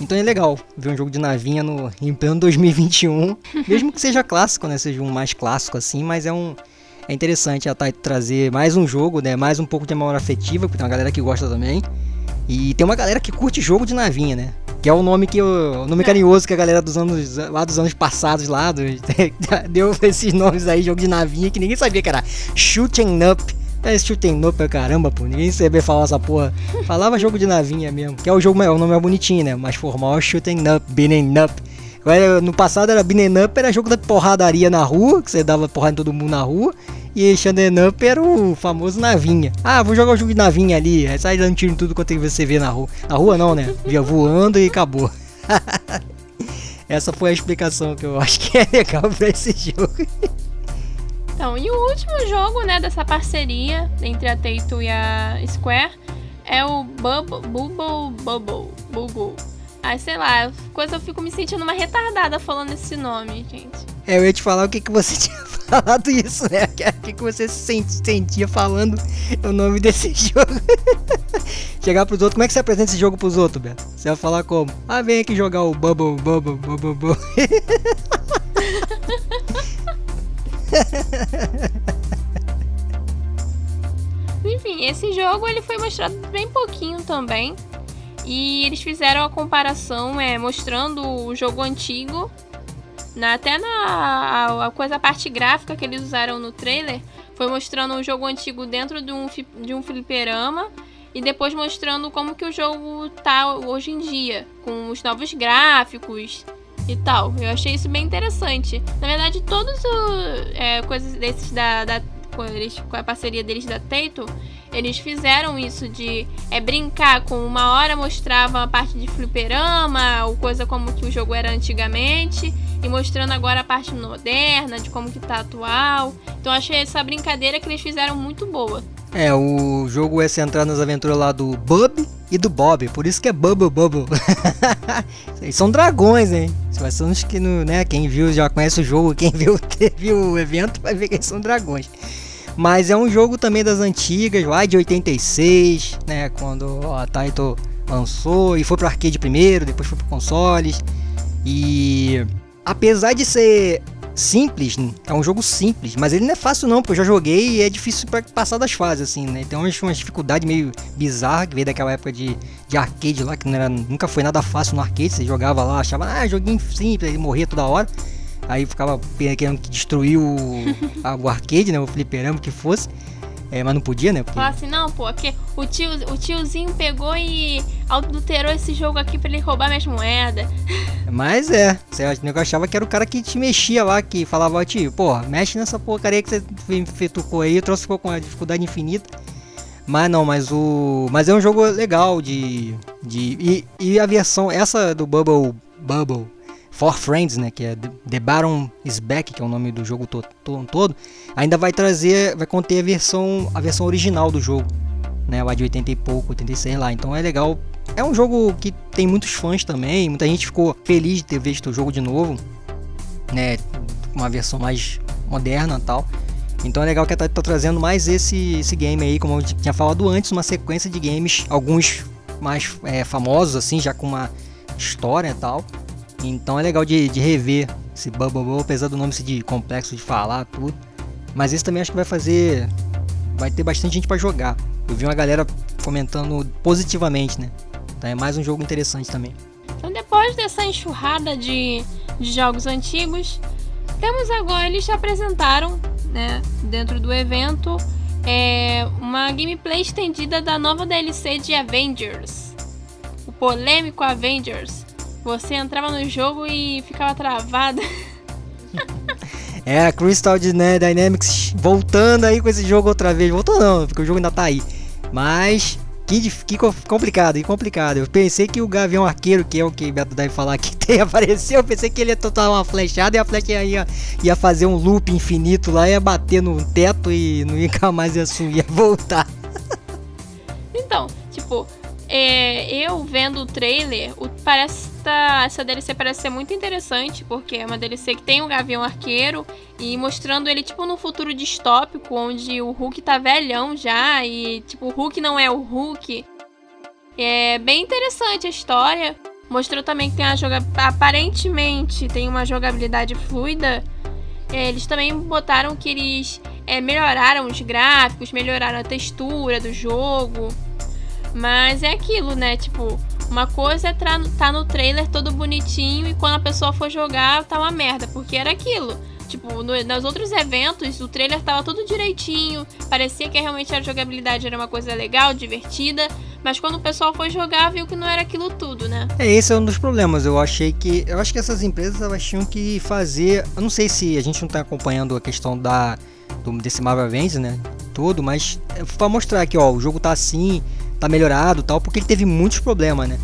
Então é legal ver um jogo de navinha no, em pleno 2021, [LAUGHS] mesmo que seja clássico, né? Seja um mais clássico assim, mas é um é interessante a Taito trazer mais um jogo, né? Mais um pouco de memória afetiva, porque tem uma galera que gosta também. E tem uma galera que curte jogo de navinha, né? Que é o nome que o nome carinhoso que a galera dos anos lá dos anos passados lá do, [LAUGHS] deu esses nomes aí, jogo de navinha que ninguém sabia que era Shooting Up é shooting up pra caramba, pô. Ninguém sabia falar essa porra. Falava jogo de navinha mesmo. Que é o jogo, o nome é bonitinho, né? Mais formal é shooting up, beating up. No passado era beating up, era jogo da porradaria na rua, que você dava porrada em todo mundo na rua. E shooting up era o famoso navinha. Ah, vou jogar o jogo de navinha ali. Aí sai dando tiro em tudo quanto você vê na rua. Na rua não, né? Via voando e acabou. [LAUGHS] Essa foi a explicação que eu acho que é legal pra esse jogo. [LAUGHS] Então, e o último jogo, né, dessa parceria entre a Taito e a Square é o Bubble Bubble Bubble Bubble. Ai, sei lá, coisa eu fico me sentindo uma retardada falando esse nome, gente. É, eu ia te falar o que, que você [LAUGHS] tinha falado isso, né? O que, que você se sentia falando o nome desse [LAUGHS] jogo. Chegar pros outros, como é que você apresenta esse jogo pros outros, Beto? Você vai falar como? Ah, vem aqui jogar o Bubble Bubble Bubble Bubble. [LAUGHS] [LAUGHS] Enfim, esse jogo ele foi mostrado bem pouquinho também. E eles fizeram a comparação é, mostrando o jogo antigo. Na, até na a, a coisa, a parte gráfica que eles usaram no trailer foi mostrando o jogo antigo dentro de um, de um fliperama e depois mostrando como que o jogo tá hoje em dia, com os novos gráficos, e tal. Eu achei isso bem interessante. Na verdade, todos os é, coisas desses da, da com, eles, com a parceria deles da Taito, eles fizeram isso de é, brincar com uma hora mostrava a parte de fliperama, ou coisa como que o jogo era antigamente, e mostrando agora a parte moderna, de como que tá atual. Então achei essa brincadeira que eles fizeram muito boa. É, o jogo é centrado nas aventuras lá do Bub, e do Bob, por isso que é Bubble Bubble. [LAUGHS] São dragões, hein? São os que, né, quem viu já conhece o jogo, quem [LAUGHS] viu, viu o evento vai ver que são dragões. Mas é um jogo também das antigas, lá de 86, né, quando a Taito lançou e foi pro arcade primeiro, depois foi pro consoles. E apesar de ser simples, é um jogo simples, mas ele não é fácil não, porque eu já joguei e é difícil para passar das fases, assim, né? Tem umas, umas dificuldades meio bizarras que veio daquela época de, de arcade lá, que não era, nunca foi nada fácil no arcade, você jogava lá, achava, ah, joguinho simples, ele morria toda hora. Aí ficava querendo que destruir o, [LAUGHS] a, o arcade, né? O fliperama que fosse. É, mas não podia, né? Porque... Falar assim, não, pô, aqui, o, tio, o tiozinho pegou e adulterou esse jogo aqui pra ele roubar minhas moedas. [LAUGHS] Mas é, você achava que era o cara que te mexia lá, que falava, tio, pô, mexe nessa porcaria que você fetucou aí, trouxe ficou com a dificuldade infinita. Mas não, mas o. Mas é um jogo legal de. de e, e a versão, essa do Bubble. Bubble For Friends, né, que é The Baron is Back, que é o nome do jogo todo, todo, ainda vai trazer, vai conter a versão, a versão original do jogo, né, lá de 80 e pouco, 86 lá. Então é legal. É um jogo que tem muitos fãs também, muita gente ficou feliz de ter visto o jogo de novo, né, uma versão mais moderna, tal. Então é legal que tá, tá trazendo mais esse, esse game aí, como eu tinha falado antes, uma sequência de games, alguns mais é, famosos assim, já com uma história e tal então é legal de, de rever esse Bubble apesar do nome ser de complexo de falar, tudo. Mas esse também acho que vai fazer. Vai ter bastante gente para jogar. Eu vi uma galera comentando positivamente, né? Então é mais um jogo interessante também. Então depois dessa enxurrada de, de jogos antigos, temos agora, eles apresentaram, né, dentro do evento, é, uma gameplay estendida da nova DLC de Avengers. O polêmico Avengers você entrava no jogo e ficava travada. [LAUGHS] É, a Crystal né, Dynamics voltando aí com esse jogo outra vez. Voltou não, porque o jogo ainda tá aí. Mas que, que complicado, que complicado. Eu pensei que o Gavião Arqueiro, que é o que o Beto deve falar que [LAUGHS] tem, apareceu. Eu pensei que ele ia tocar uma flechada e a flecha ia, ia fazer um loop infinito lá, ia bater no teto e não ia [LAUGHS] mais ia, ia voltar. Então, tipo, é, eu vendo o trailer, o, parece tá, essa DLC parece ser muito interessante, porque é uma DLC que tem o Gavião Arqueiro e mostrando ele tipo num futuro distópico, onde o Hulk tá velhão já e tipo o Hulk não é o Hulk. É bem interessante a história. Mostrou também que tem uma joga aparentemente tem uma jogabilidade fluida. É, eles também botaram que eles é, melhoraram os gráficos, melhoraram a textura do jogo. Mas é aquilo, né? Tipo, uma coisa é tá no trailer todo bonitinho e quando a pessoa for jogar tá uma merda, porque era aquilo. Tipo, no, nos outros eventos, o trailer tava tudo direitinho, parecia que realmente a jogabilidade era uma coisa legal, divertida, mas quando o pessoal foi jogar, viu que não era aquilo tudo, né? É, esse é um dos problemas. Eu achei que. Eu acho que essas empresas elas tinham que fazer. Eu não sei se a gente não tá acompanhando a questão da. Do, desse Marvel Avengers, né? Todo, mas é pra mostrar que, ó, o jogo tá assim, tá melhorado tal, porque ele teve muitos problemas, né?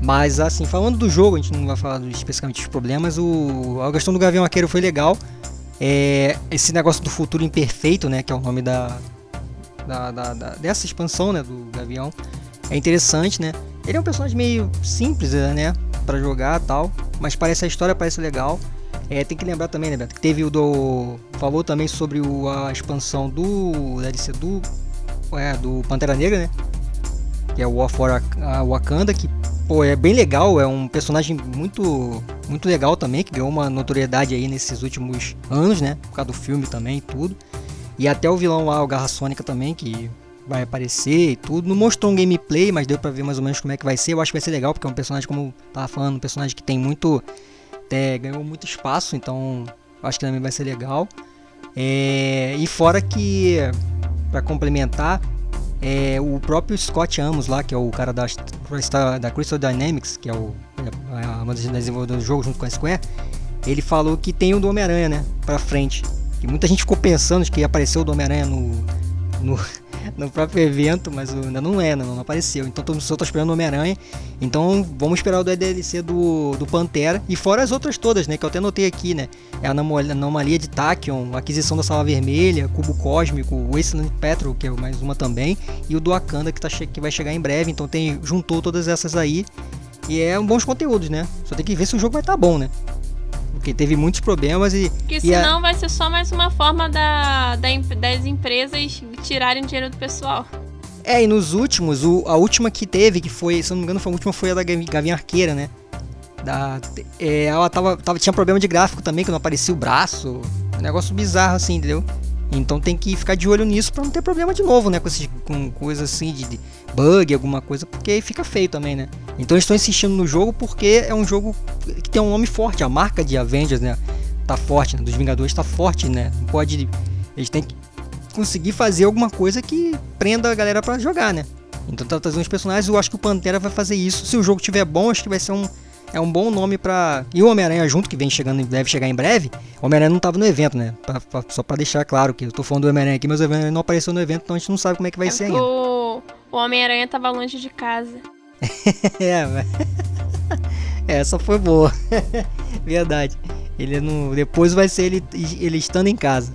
Mas assim, falando do jogo, a gente não vai falar especificamente dos problemas, o, a questão do Gavião Arqueiro foi legal. É, esse negócio do futuro imperfeito, né? Que é o nome da, da, da, da dessa expansão, né? Do Gavião. É interessante, né? Ele é um personagem meio simples, né? para jogar tal. Mas parece a história parece legal. É, tem que lembrar também, né, Beto? Que teve o do. Falou também sobre o, a expansão do. DLC do. É, do Pantera Negra, né? Que é o War for Wakanda, que pô, é bem legal, é um personagem muito muito legal também, que ganhou uma notoriedade aí nesses últimos anos, né? Por causa do filme também e tudo. E até o vilão lá, o Garra Sônica também, que vai aparecer e tudo. Não mostrou um gameplay, mas deu pra ver mais ou menos como é que vai ser. Eu acho que vai ser legal, porque é um personagem, como eu tava falando, um personagem que tem muito. É, ganhou muito espaço, então acho que também vai ser legal. É, e fora que, para complementar, é, o próprio Scott Amos lá, que é o cara da, da Crystal Dynamics, que é o, a, uma das desenvolvedoras do jogo junto com a Square, ele falou que tem o do Homem-Aranha, né, pra frente. E muita gente ficou pensando que apareceu o do Homem-Aranha no, no, no próprio evento, mas ainda não é, não, não apareceu. Então todo mundo tá esperando o Homem-Aranha. Então vamos esperar o DLC do, do Pantera. E fora as outras todas, né? Que eu até notei aqui, né? É a anomalia de Tachyon, a aquisição da Sala Vermelha, Cubo Cósmico, Wasteland Petrol, que é mais uma também, e o do Wakanda que, tá, que vai chegar em breve. Então tem juntou todas essas aí. E é um bons conteúdos, né? Só tem que ver se o jogo vai estar tá bom, né? Porque teve muitos problemas e. Que senão a... vai ser só mais uma forma da, da, das empresas tirarem dinheiro do pessoal. É, e nos últimos, o, a última que teve, que foi, se eu não me engano, foi a última foi a da Gavinha Arqueira, né? Da, é, ela tava, tava, tinha problema de gráfico também, que não aparecia o braço. Um negócio bizarro assim, entendeu? Então tem que ficar de olho nisso para não ter problema de novo, né? Com, esses, com coisas assim de, de, bug, alguma coisa, porque aí fica feio também, né? Então eu estou insistindo no jogo porque é um jogo que tem um nome forte, a marca de Avengers, né? Tá forte, né? Dos Vingadores tá forte, né? Não pode. Eles têm que conseguir fazer alguma coisa que prenda a galera para jogar, né? Então tá trazendo os personagens, eu acho que o Pantera vai fazer isso. Se o jogo tiver bom, acho que vai ser um é um bom nome para E o Homem-Aranha junto, que vem chegando, deve chegar em breve. O Homem-Aranha não tava no evento, né? Pra, pra, só para deixar claro que eu tô falando do Homem-Aranha aqui, mas o Homem-Aranha não apareceu no evento, então a gente não sabe como é que vai é ser ainda. O, o Homem-Aranha tava longe de casa. [LAUGHS] é. [LAUGHS] Essa foi boa. [LAUGHS] Verdade. Ele não. Depois vai ser ele, ele estando em casa.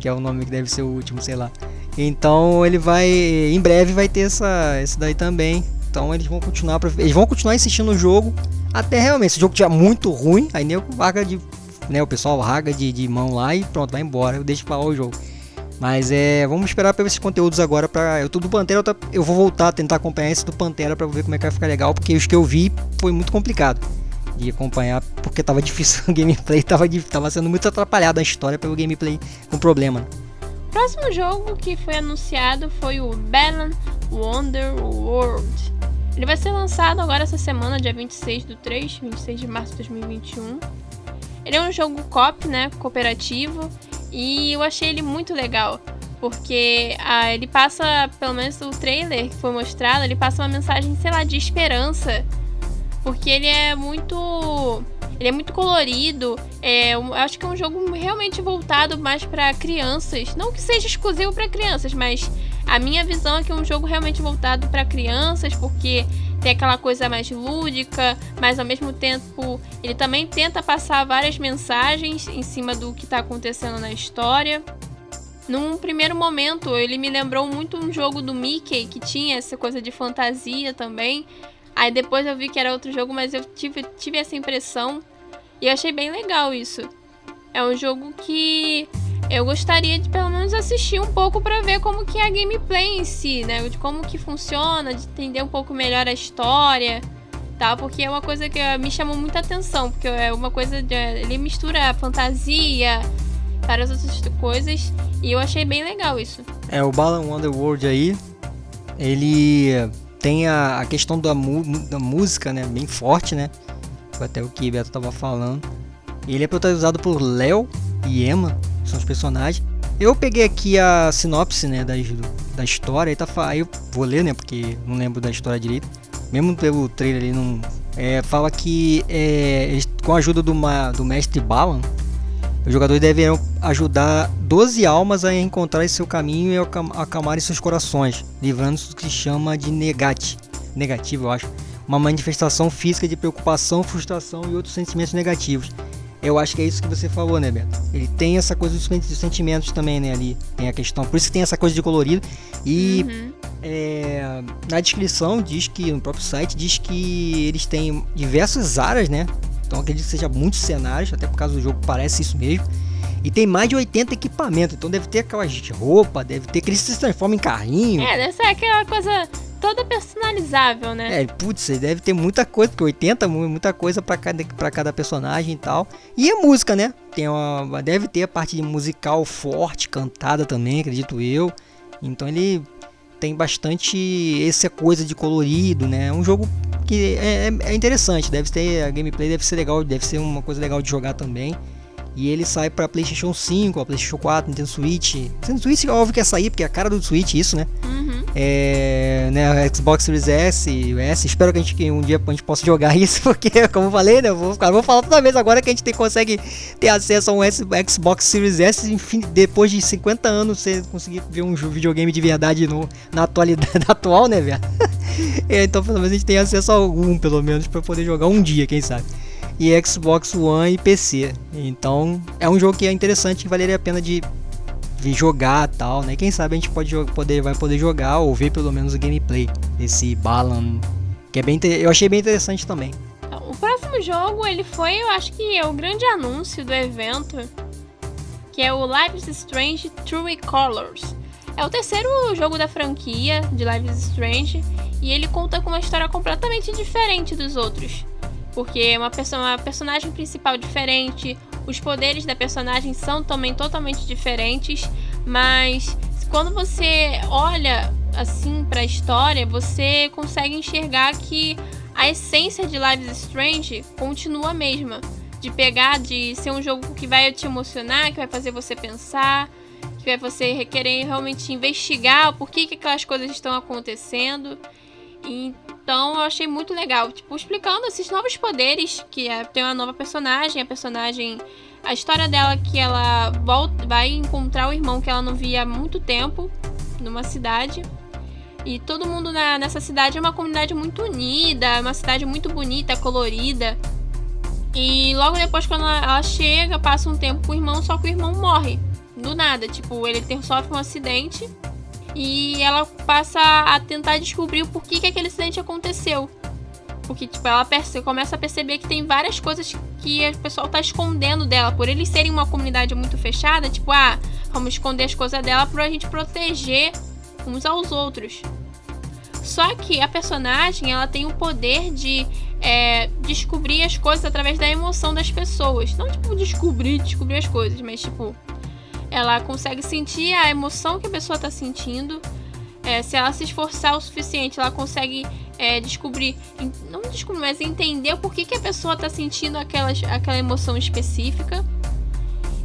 Que é o nome que deve ser o último, sei lá. Então ele vai. Em breve vai ter essa, esse daí também. Então eles vão continuar. Eles vão continuar insistindo no jogo até realmente, se o jogo tiver muito ruim, aí nem o vaga de. Né, o pessoal raga de, de mão lá e pronto, vai embora. Eu deixo pra o jogo. Mas é. Vamos esperar pra ver esses conteúdos agora. Pra, eu tô do Pantera, eu, eu vou voltar a tentar acompanhar esse do Pantera pra ver como é que vai ficar legal. Porque os que eu vi foi muito complicado de acompanhar. Porque tava [LAUGHS] difícil o gameplay, tava, tava sendo muito atrapalhado a história pelo gameplay com problema. Próximo jogo que foi anunciado foi o Balan Wonder World. Ele vai ser lançado agora essa semana, dia 26 do 3, 26 de março de 2021. Ele é um jogo cop, né, cooperativo, e eu achei ele muito legal, porque ah, ele passa, pelo menos o trailer que foi mostrado, ele passa uma mensagem, sei lá, de esperança, porque ele é muito ele é muito colorido. É, eu acho que é um jogo realmente voltado mais para crianças. Não que seja exclusivo para crianças, mas a minha visão é que é um jogo realmente voltado para crianças, porque tem aquela coisa mais lúdica, mas ao mesmo tempo ele também tenta passar várias mensagens em cima do que está acontecendo na história. Num primeiro momento, ele me lembrou muito um jogo do Mickey que tinha essa coisa de fantasia também. Aí depois eu vi que era outro jogo, mas eu tive, tive essa impressão e eu achei bem legal isso. É um jogo que eu gostaria de pelo menos assistir um pouco para ver como que é a gameplay em si, né? De como que funciona, de entender um pouco melhor a história, tá? Porque é uma coisa que me chamou muita atenção, porque é uma coisa de, ele mistura fantasia, várias outras coisas, e eu achei bem legal isso. É o Balan Wonderworld aí, ele tem a, a questão da, da música, né, bem forte, né? Foi até o que o Beto tava falando. Ele é protagonizado por Léo e Emma, são os personagens. Eu peguei aqui a sinopse, né, da, da história, aí, tá, aí eu vou ler, né, porque não lembro da história direito. Mesmo pelo trailer ali, não, é, fala que é, com a ajuda do, do mestre Balan, os jogadores deverão ajudar 12 almas a encontrar seu caminho e acalmar seus corações, livrando-se do que chama de negate, negativo, eu acho. Uma manifestação física de preocupação, frustração e outros sentimentos negativos. Eu acho que é isso que você falou, né, Beto? Ele tem essa coisa dos sentimentos também, né, ali. Tem a questão. Por isso que tem essa coisa de colorido. E uhum. é, na descrição diz que, no próprio site, diz que eles têm diversas áreas, né? Então acredito que seja muitos cenários, até por causa do jogo parece isso mesmo. E tem mais de 80 equipamentos, então deve ter aquelas roupa, deve ter que eles se transformam em carrinho. É, deve ser aquela coisa toda personalizável, né? É, putz, deve ter muita coisa, porque 80 muita coisa para cada, pra cada personagem e tal. E a música, né? Tem uma, deve ter a parte musical forte, cantada também, acredito eu. Então ele tem bastante essa coisa de colorido, né? É um jogo que é, é, é interessante, deve ter a gameplay deve ser legal, deve ser uma coisa legal de jogar também. E ele sai para PlayStation 5, PlayStation 4, Nintendo Switch. Nintendo Switch óbvio que ia sair, porque é a cara do Switch isso, né? Uhum. É, né, Xbox Series S e S. Espero que, a gente, que um dia a gente possa jogar [LAUGHS] isso, porque, como eu falei, né, eu vou, vou falar toda vez agora que a gente tem, consegue ter acesso a um S, Xbox Series S enfim, depois de 50 anos você conseguir ver um videogame de verdade no, na atualidade [LAUGHS] atual, né, velho? [LAUGHS] é, então, pelo menos a gente tem acesso a algum, pelo menos, para poder jogar um dia, quem sabe. E Xbox One e PC. Então, é um jogo que é interessante que valeria a pena de vir jogar tal, né? Quem sabe a gente pode poder, vai poder jogar ou ver pelo menos o gameplay desse Balan, que é bem, eu achei bem interessante também. O próximo jogo, ele foi, eu acho que é o grande anúncio do evento, que é o Life is Strange True Colors. É o terceiro jogo da franquia de Life is Strange e ele conta com uma história completamente diferente dos outros. Porque é uma, perso uma personagem principal diferente, os poderes da personagem são também totalmente diferentes, mas quando você olha assim para a história, você consegue enxergar que a essência de Lives Strange continua a mesma, de pegar, de ser um jogo que vai te emocionar, que vai fazer você pensar, que vai você querer realmente investigar o porquê que aquelas coisas estão acontecendo. Então eu achei muito legal, tipo, explicando esses novos poderes, que é, tem uma nova personagem, a personagem. A história dela que ela volta, vai encontrar o irmão que ela não via há muito tempo numa cidade. E todo mundo na, nessa cidade é uma comunidade muito unida, é uma cidade muito bonita, colorida. E logo depois, quando ela, ela chega, passa um tempo com o irmão, só que o irmão morre. Do nada, tipo, ele ter, sofre um acidente e ela passa a tentar descobrir o porquê que aquele acidente aconteceu. Porque, tipo, ela começa a perceber que tem várias coisas que o pessoal tá escondendo dela. Por eles serem uma comunidade muito fechada, tipo, ah, vamos esconder as coisas dela pra gente proteger uns aos outros. Só que a personagem, ela tem o poder de é, descobrir as coisas através da emoção das pessoas. Não, tipo, descobrir, descobrir as coisas, mas, tipo, ela consegue sentir a emoção que a pessoa está sentindo. É, se ela se esforçar o suficiente, ela consegue é, descobrir, não descobrir, mas entender o porquê que a pessoa está sentindo aquela, aquela emoção específica.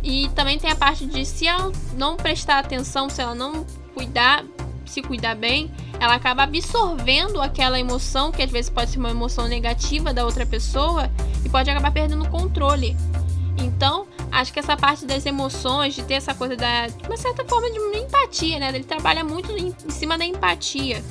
E também tem a parte de se ela não prestar atenção, se ela não cuidar, se cuidar bem, ela acaba absorvendo aquela emoção, que às vezes pode ser uma emoção negativa da outra pessoa, e pode acabar perdendo o controle. Então, acho que essa parte das emoções, de ter essa coisa da. de uma certa forma de empatia, né? Ele trabalha muito em, em cima da empatia.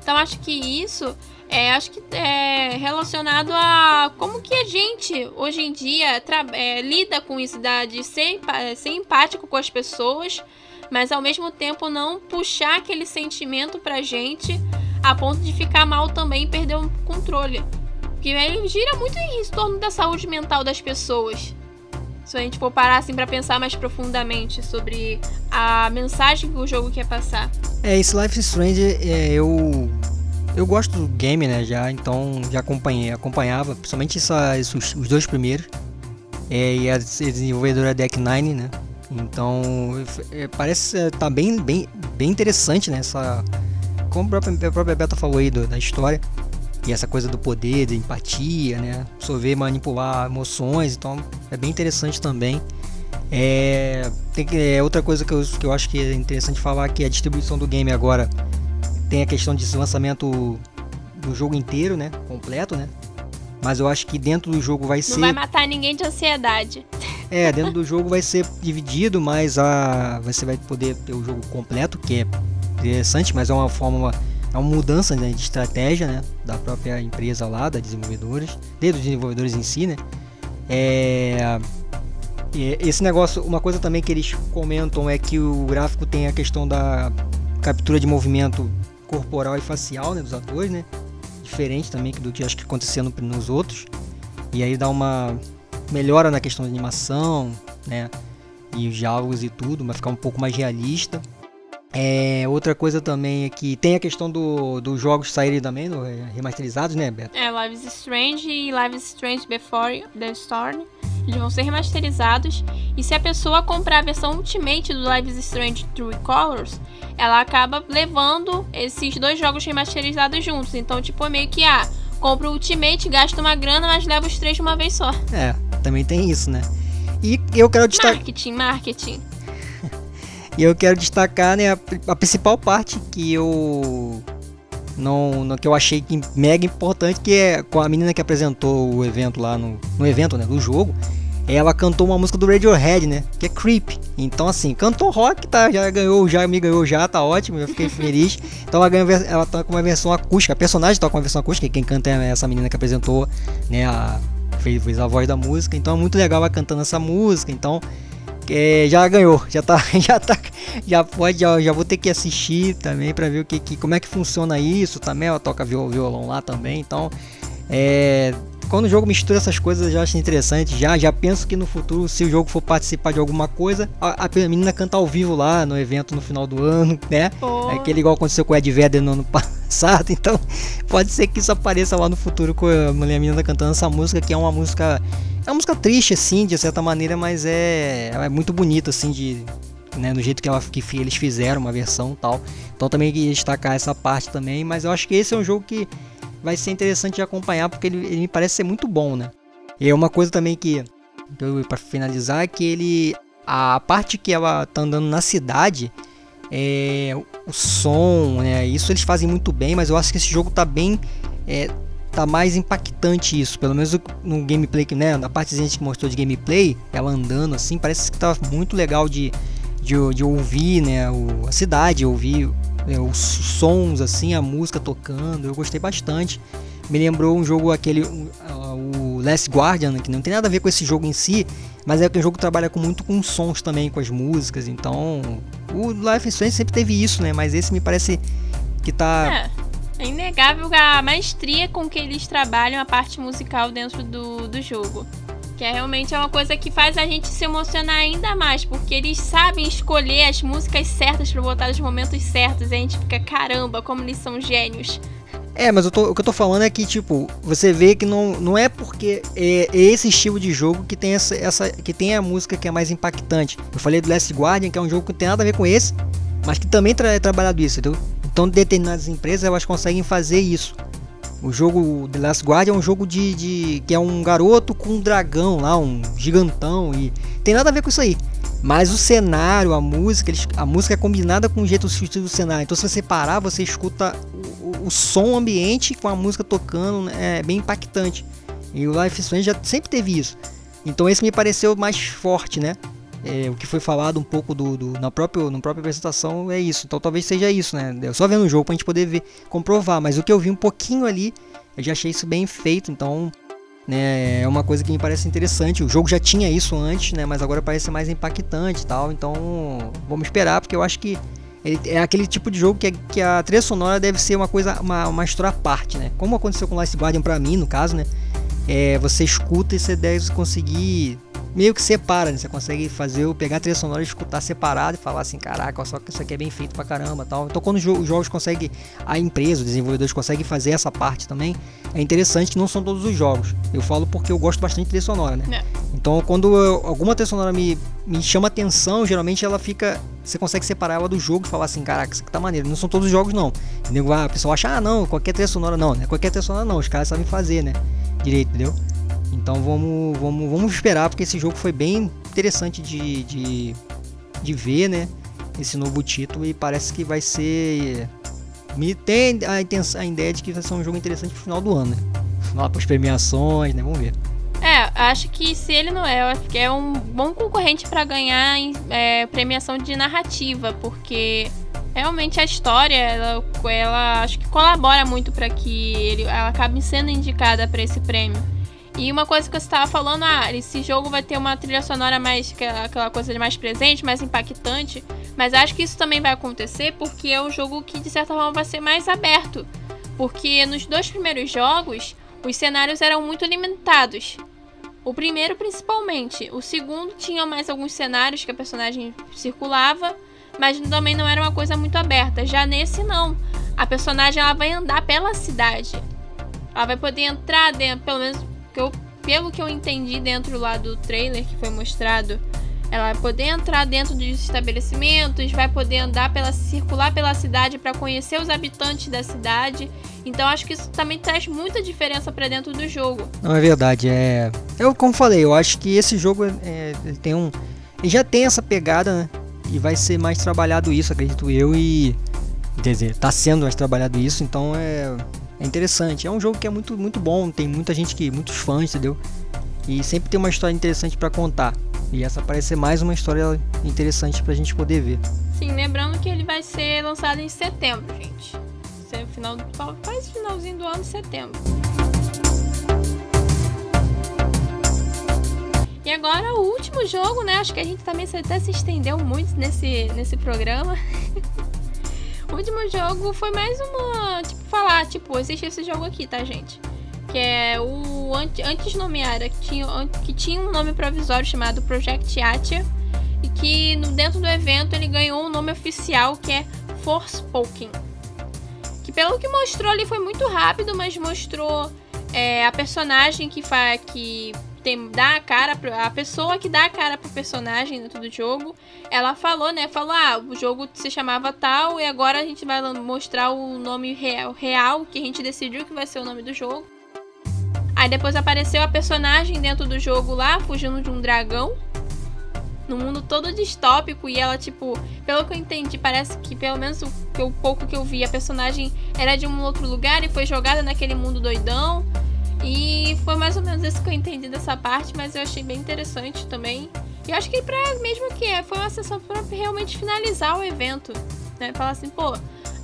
Então acho que isso é, acho que é relacionado a como que a gente hoje em dia é, lida com isso da, de ser, ser empático com as pessoas, mas ao mesmo tempo não puxar aquele sentimento pra gente a ponto de ficar mal também e perder o controle. Porque ele gira muito em torno da saúde mental das pessoas. Se a gente for parar assim para pensar mais profundamente sobre a mensagem que o jogo quer passar. É, esse Life is Strange, é, eu eu gosto do game, né, já, então já acompanhei, acompanhava, principalmente essa, esses, os dois primeiros. É, e a desenvolvedora é Deck Nine, né? Então, é, parece estar tá bem, bem, bem interessante, né? Essa, como a própria, a própria Beta falou aí do, da história. E essa coisa do poder, de empatia, né? Absorver, manipular emoções, então é bem interessante também. É, tem que, é outra coisa que eu, que eu acho que é interessante falar que a distribuição do game agora tem a questão de lançamento do jogo inteiro, né? Completo, né? Mas eu acho que dentro do jogo vai Não ser. Não vai matar ninguém de ansiedade. É, dentro do jogo vai ser dividido, mas a... você vai poder ter o jogo completo, que é interessante, mas é uma forma é uma mudança né, de estratégia né, da própria empresa lá, da desenvolvedores, dos desenvolvedores em si, né? É, esse negócio, uma coisa também que eles comentam é que o gráfico tem a questão da captura de movimento corporal e facial né, dos atores, né? Diferente também do que acho que acontecia nos outros. E aí dá uma melhora na questão da animação, né? E os diálogos e tudo, vai ficar um pouco mais realista. É, outra coisa também é que tem a questão dos do jogos saírem também, no, é, remasterizados, né, Beto? É, Lives Strange e Lives Strange Before the Storm. Eles vão ser remasterizados. E se a pessoa comprar a versão Ultimate do Lives Strange True Colors, ela acaba levando esses dois jogos remasterizados juntos. Então, tipo, é meio que, ah, compra o Ultimate, gasta uma grana, mas leva os três de uma vez só. É, também tem isso, né? E eu quero destacar. Marketing, marketing. E eu quero destacar né, a, a principal parte que eu não, no, que eu achei que mega importante, que é com a menina que apresentou o evento lá no, no evento né, do jogo, ela cantou uma música do Radiohead, né? Que é Creep. Então, assim, cantou rock, tá? Já ganhou, já me ganhou, já tá ótimo, eu fiquei feliz. [LAUGHS] Então ela ganhou, ela tá com uma versão acústica. A personagem tá com uma versão acústica, quem canta é essa menina que apresentou, né? A, fez, fez a voz da música. Então é muito legal ela cantando essa música. Então é, já ganhou, já tá, [LAUGHS] já tá, já pode, já, já vou ter que assistir também para ver o que, que, como é que funciona isso também. Ela toca violão lá também, então é, quando o jogo mistura essas coisas, eu já acho interessante. Já, já penso que no futuro, se o jogo for participar de alguma coisa, a, a menina canta ao vivo lá no evento no final do ano, né? Oh. Aquele igual aconteceu com o Ed Vedder no ano [LAUGHS] passado. Então, pode ser que isso apareça lá no futuro com a menina cantando essa música, que é uma música. É uma música triste, assim, de certa maneira, mas é, é muito bonita, assim, de. Né, no jeito que, ela, que eles fizeram uma versão tal. Então também queria destacar essa parte também, mas eu acho que esse é um jogo que vai ser interessante de acompanhar porque ele, ele me parece ser muito bom, né? E uma coisa também que, para finalizar, é que ele a parte que ela tá andando na cidade, é, o som, né? Isso eles fazem muito bem, mas eu acho que esse jogo tá bem é, tá mais impactante isso, pelo menos no gameplay né, na parte que mostrou de gameplay, ela andando assim, parece que tá muito legal de, de, de ouvir, né, o, a cidade, ouvir é, os sons, assim, a música tocando, eu gostei bastante. Me lembrou um jogo, aquele, o Last Guardian, que não tem nada a ver com esse jogo em si, mas é que o jogo trabalha com, muito com sons também, com as músicas, então o Life is Strange sempre teve isso, né, mas esse me parece que tá... É, é inegável a maestria com que eles trabalham a parte musical dentro do, do jogo. Que é realmente é uma coisa que faz a gente se emocionar ainda mais, porque eles sabem escolher as músicas certas para botar nos momentos certos. E a gente fica, caramba, como eles são gênios. É, mas tô, o que eu tô falando é que, tipo, você vê que não, não é porque é, é esse estilo de jogo que tem essa, essa, que tem a música que é mais impactante. Eu falei do Last Guardian, que é um jogo que não tem nada a ver com esse, mas que também tra é trabalhado isso, entendeu? Então determinadas empresas elas conseguem fazer isso. O jogo The Last Guard é um jogo de, de, que é um garoto com um dragão lá, um gigantão e tem nada a ver com isso aí. Mas o cenário, a música, eles, a música é combinada com o jeito sutil do cenário. Então se você parar, você escuta o, o som ambiente com a música tocando, né, é bem impactante. E o Life Strange já sempre teve isso. Então esse me pareceu mais forte, né? É, o que foi falado um pouco do, do, na, própria, na própria apresentação é isso. Então talvez seja isso, né? Eu só vendo o jogo pra gente poder ver, comprovar. Mas o que eu vi um pouquinho ali, eu já achei isso bem feito. Então né, é uma coisa que me parece interessante. O jogo já tinha isso antes, né? Mas agora parece mais impactante e tal. Então vamos esperar, porque eu acho que ele é aquele tipo de jogo que, é, que a trilha sonora deve ser uma coisa, uma, uma história à parte, né? Como aconteceu com Last Guardian pra mim, no caso, né? É, você escuta e você deve conseguir meio que separa, né? Você consegue fazer, pegar a trilha sonora e escutar separado e falar assim, caraca, só que isso aqui é bem feito pra caramba tal. Então quando os jogos conseguem, a empresa, os desenvolvedores conseguem fazer essa parte também, é interessante que não são todos os jogos. Eu falo porque eu gosto bastante de trilha sonora, né? É. Então quando eu, alguma trilha sonora me, me chama atenção, geralmente ela fica. Você consegue separar ela do jogo e falar assim, caraca, isso aqui tá maneiro. Não são todos os jogos, não. E a pessoa acha, ah, não, qualquer trilha sonora não, né? Qualquer trilha sonora não, os caras sabem fazer, né? Direito, entendeu? Então vamos, vamos, vamos esperar, porque esse jogo foi bem interessante de, de, de ver, né? Esse novo título e parece que vai ser. Me tem a, intenção, a ideia de que vai ser um jogo interessante pro final do ano, né? Lá para as premiações, né? Vamos ver. É, acho que se ele não é, é um bom concorrente para ganhar é, premiação de narrativa, porque realmente a história, ela, ela acho que colabora muito para que ele, ela acabe sendo indicada para esse prêmio. E uma coisa que você estava falando, ah, esse jogo vai ter uma trilha sonora mais aquela coisa mais presente, mais impactante, mas acho que isso também vai acontecer porque é um jogo que de certa forma vai ser mais aberto, porque nos dois primeiros jogos os cenários eram muito limitados. O primeiro principalmente, o segundo tinha mais alguns cenários que a personagem circulava, mas também não era uma coisa muito aberta. Já nesse não, a personagem ela vai andar pela cidade. Ela vai poder entrar dentro, pelo menos que eu, pelo que eu entendi dentro lá do trailer que foi mostrado, ela vai poder entrar dentro dos estabelecimentos, vai poder andar pela circular pela cidade para conhecer os habitantes da cidade. Então acho que isso também traz muita diferença para dentro do jogo. Não é verdade, é. Eu como falei, eu acho que esse jogo é, tem um, ele já tem essa pegada, né? e vai ser mais trabalhado isso, acredito eu, e quer dizer, tá sendo mais trabalhado isso, então é, é interessante. É um jogo que é muito, muito bom, tem muita gente que, muitos fãs, entendeu? E sempre tem uma história interessante para contar. E essa parece ser mais uma história interessante pra gente poder ver. Sim, lembrando que ele vai ser lançado em setembro, gente. Final, quase finalzinho do ano, setembro. E agora o último jogo, né? Acho que a gente também até se estendeu muito nesse, nesse programa. [LAUGHS] o último jogo foi mais uma. Tipo, falar, tipo, existe esse jogo aqui, tá, gente? Que é o antes nomeara, que tinha, que tinha um nome provisório chamado Project Atia. E que no, dentro do evento ele ganhou um nome oficial que é Forspoken. Que pelo que mostrou ali foi muito rápido, mas mostrou é, a personagem que, fa que tem, dá a cara pra, a pessoa que dá a cara pro personagem dentro do jogo, ela falou, né? Falou, ah, o jogo se chamava tal e agora a gente vai mostrar o nome real, real que a gente decidiu que vai ser o nome do jogo. Aí depois apareceu a personagem dentro do jogo lá, fugindo de um dragão. No mundo todo distópico e ela, tipo, pelo que eu entendi, parece que pelo menos o, o pouco que eu vi, a personagem era de um outro lugar e foi jogada naquele mundo doidão. E foi mais ou menos isso que eu entendi dessa parte, mas eu achei bem interessante também. E eu acho que pra mesmo que é, foi uma sessão pra realmente finalizar o evento. Né? Falar assim, pô,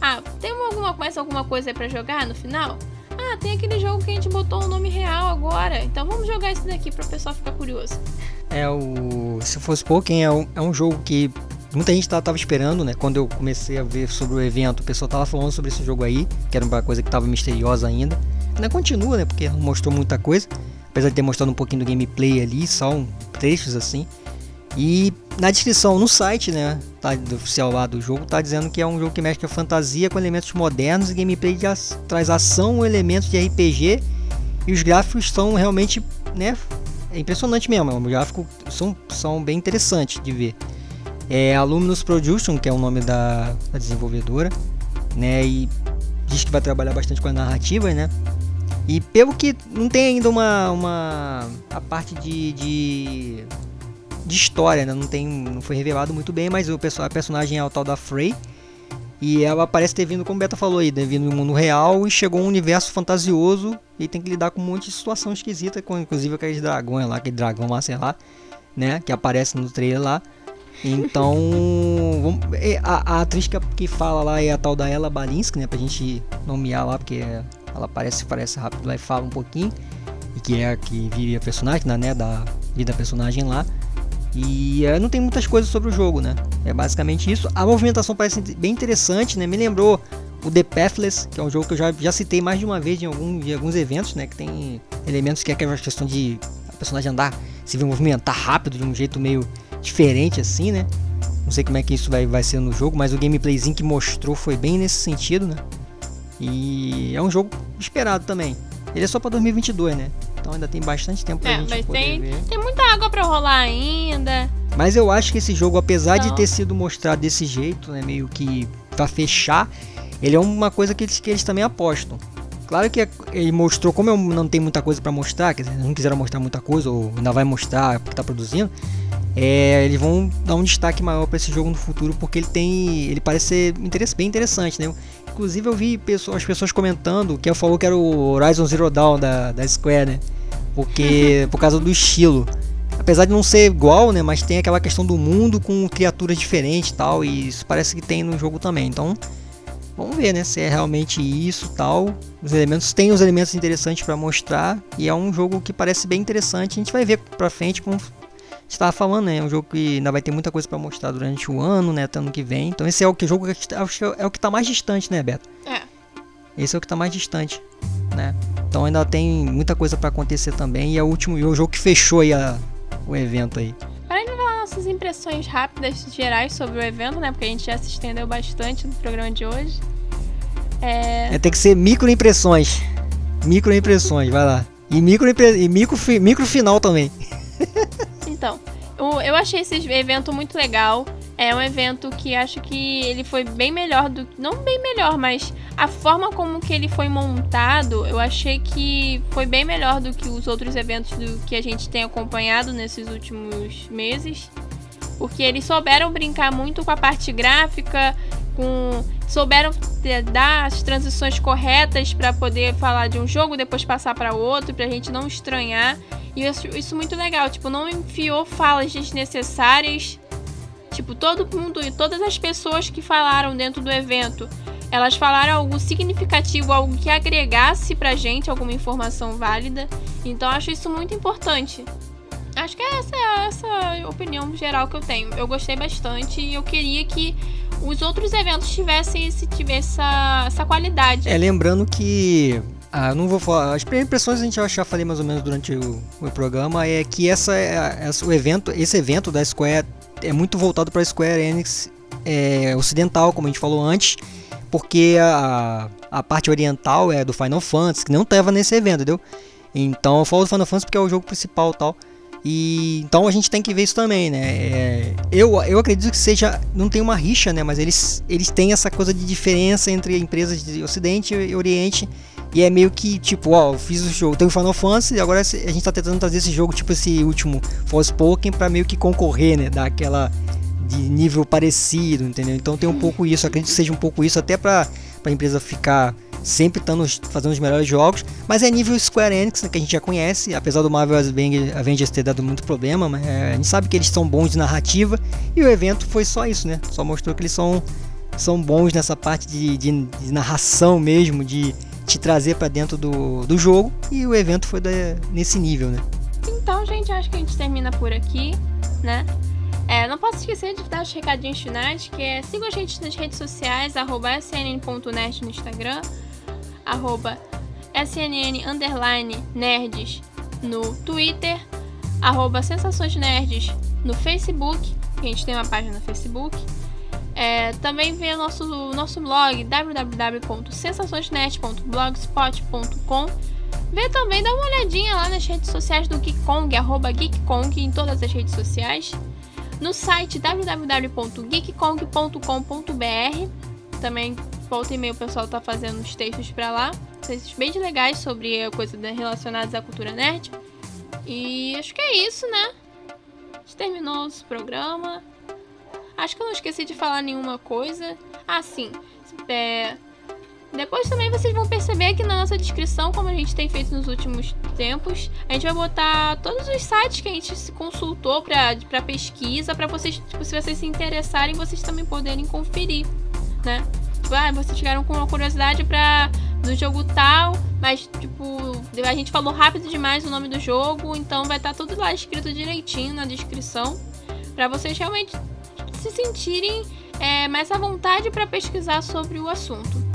ah, tem alguma, mais alguma coisa aí pra jogar no final? Ah, tem aquele jogo que a gente botou o um nome real agora. Então vamos jogar esse daqui para o pessoal ficar curioso. É o. Se fosse Pokémon, é um, é um jogo que muita gente tava, esperando, né? Quando eu comecei a ver sobre o evento, o pessoal tava falando sobre esse jogo aí, que era uma coisa que tava misteriosa ainda. Ainda continua, né? Porque não mostrou muita coisa. Apesar de ter mostrado um pouquinho do gameplay ali, só um trechos assim. E na descrição, no site, né, tá, do oficial lá do jogo, tá dizendo que é um jogo que mexe com a fantasia com elementos modernos e gameplay que traz ação, elementos de RPG e os gráficos são realmente, né, é impressionante mesmo, os gráficos são, são bem interessantes de ver. É a Luminous Production, que é o nome da, da desenvolvedora, né, e diz que vai trabalhar bastante com a narrativa, né, e pelo que não tem ainda uma, uma a parte de, de, de história, né? não tem, não foi revelado muito bem, mas o a personagem é o tal da Frey. E ela parece ter vindo, como o Beta falou aí, ter vindo no mundo real e chegou a um universo fantasioso e tem que lidar com um monte de situação esquisita, com inclusive aqueles dragões lá, aquele dragão lá, sei lá, né? Que aparece no trailer lá. Então, [LAUGHS] a, a atriz que, que fala lá é a tal da Ella Balinski, né? Pra gente nomear lá, porque é ela aparece, aparece rápido lá e fala um pouquinho. E que é a que vive a personagem, né? Da vida da personagem lá. E é, não tem muitas coisas sobre o jogo, né? É basicamente isso. A movimentação parece bem interessante, né? Me lembrou o The Pathless, que é um jogo que eu já, já citei mais de uma vez em, algum, em alguns eventos, né? Que tem elementos que é aquela questão de a personagem andar, se movimentar rápido de um jeito meio diferente assim, né? Não sei como é que isso vai, vai ser no jogo, mas o gameplayzinho que mostrou foi bem nesse sentido, né? E é um jogo esperado também. Ele é só para 2022, né? Então ainda tem bastante tempo pra é, gente mas poder tem, ver. tem muita água para rolar ainda. Mas eu acho que esse jogo, apesar de ter sido mostrado desse jeito, né, meio que pra fechar, ele é uma coisa que eles, que eles também apostam. Claro que ele mostrou, como eu não tem muita coisa para mostrar, quer dizer, não quiseram mostrar muita coisa, ou ainda vai mostrar porque tá produzindo, é, eles vão dar um destaque maior para esse jogo no futuro, porque ele tem. ele parece ser bem interessante, né? Inclusive eu vi pessoas, as pessoas comentando que eu falou que era o Horizon Zero Dawn da, da Square, né? Porque [LAUGHS] por causa do estilo. Apesar de não ser igual, né? Mas tem aquela questão do mundo com criaturas diferentes e tal. E isso parece que tem no jogo também. Então, vamos ver, né? Se é realmente isso tal. Os elementos tem os elementos interessantes para mostrar. E é um jogo que parece bem interessante. A gente vai ver pra frente como estava falando, né? É um jogo que ainda vai ter muita coisa para mostrar durante o ano, né? Até ano que vem. Então esse é o que jogo que é o que tá mais distante, né, Beto? É. Esse é o que tá mais distante, né? Então ainda tem muita coisa para acontecer também e é o último e é o jogo que fechou aí a, o evento aí. Para de falar nossas impressões rápidas gerais sobre o evento, né? Porque a gente já se estendeu bastante no programa de hoje. É... é tem que ser micro impressões. Micro impressões, vai lá. E micro, e micro, micro final também. Então, eu achei esse evento muito legal. É um evento que acho que ele foi bem melhor do não bem melhor, mas a forma como que ele foi montado, eu achei que foi bem melhor do que os outros eventos do que a gente tem acompanhado nesses últimos meses. porque eles souberam brincar muito com a parte gráfica, com souberam dar as transições corretas para poder falar de um jogo, depois passar para outro, para a gente não estranhar. E isso, isso muito legal, tipo, não enfiou falas desnecessárias. Tipo, todo mundo e todas as pessoas que falaram dentro do evento, elas falaram algo significativo, algo que agregasse pra gente alguma informação válida. Então acho isso muito importante. Acho que essa é essa opinião geral que eu tenho. Eu gostei bastante e eu queria que os outros eventos tivessem esse, essa, essa qualidade. É, lembrando que. Ah, não vou falar. As impressões a gente já falei mais ou menos durante o, o programa é que essa, essa, o evento, esse evento da Square é muito voltado para a Square Enix é, ocidental, como a gente falou antes, porque a, a parte oriental é do Final Fantasy, que não estava nesse evento, entendeu? Então eu falo do Final Fantasy porque é o jogo principal tal. E então a gente tem que ver isso também, né? É, eu, eu acredito que seja. Não tem uma rixa, né? Mas eles, eles têm essa coisa de diferença entre empresas de Ocidente e Oriente. E é meio que tipo, ó, eu fiz o jogo, tem o Final Fantasy, e agora a gente tá tentando trazer esse jogo, tipo esse último Forspoken, pra meio que concorrer, né? Dar aquela de nível parecido, entendeu? Então tem um pouco isso, acredito que seja um pouco isso, até pra, pra empresa ficar sempre estando fazendo os melhores jogos, mas é nível Square Enix, né, que a gente já conhece, apesar do Marvel Avengers ter dado muito problema, mas é, a gente sabe que eles são bons de narrativa, e o evento foi só isso, né? Só mostrou que eles são, são bons nessa parte de, de, de narração mesmo, de te trazer para dentro do, do jogo, e o evento foi da, nesse nível, né? Então, gente, acho que a gente termina por aqui, né? É, não posso esquecer de dar os recadinhos finais, que é siga a gente nas redes sociais, arroba no Instagram, arroba snn underline nerds no Twitter, arroba sensações nerds no Facebook, a gente tem uma página no Facebook. É, também vê nosso, nosso blog www.sensaçõesnet.blogspot.com Vê também, dá uma olhadinha lá nas redes sociais do Geek Kong, arroba Geek Kong em todas as redes sociais. No site www.geekkong.com.br também volta e meia o pessoal tá fazendo uns textos para lá, textos bem legais sobre coisas relacionadas à cultura nerd. E acho que é isso, né? A gente terminou o programa. Acho que eu não esqueci de falar nenhuma coisa. Ah, sim. É... Depois também vocês vão perceber aqui na nossa descrição, como a gente tem feito nos últimos tempos, a gente vai botar todos os sites que a gente se consultou para pesquisa, para vocês, tipo, se vocês se interessarem, vocês também poderem conferir, né? Tipo, ah, vocês chegaram com uma curiosidade para do jogo tal, mas tipo, a gente falou rápido demais o nome do jogo, então vai estar tá tudo lá escrito direitinho na descrição, para vocês realmente se sentirem é, mais à vontade para pesquisar sobre o assunto.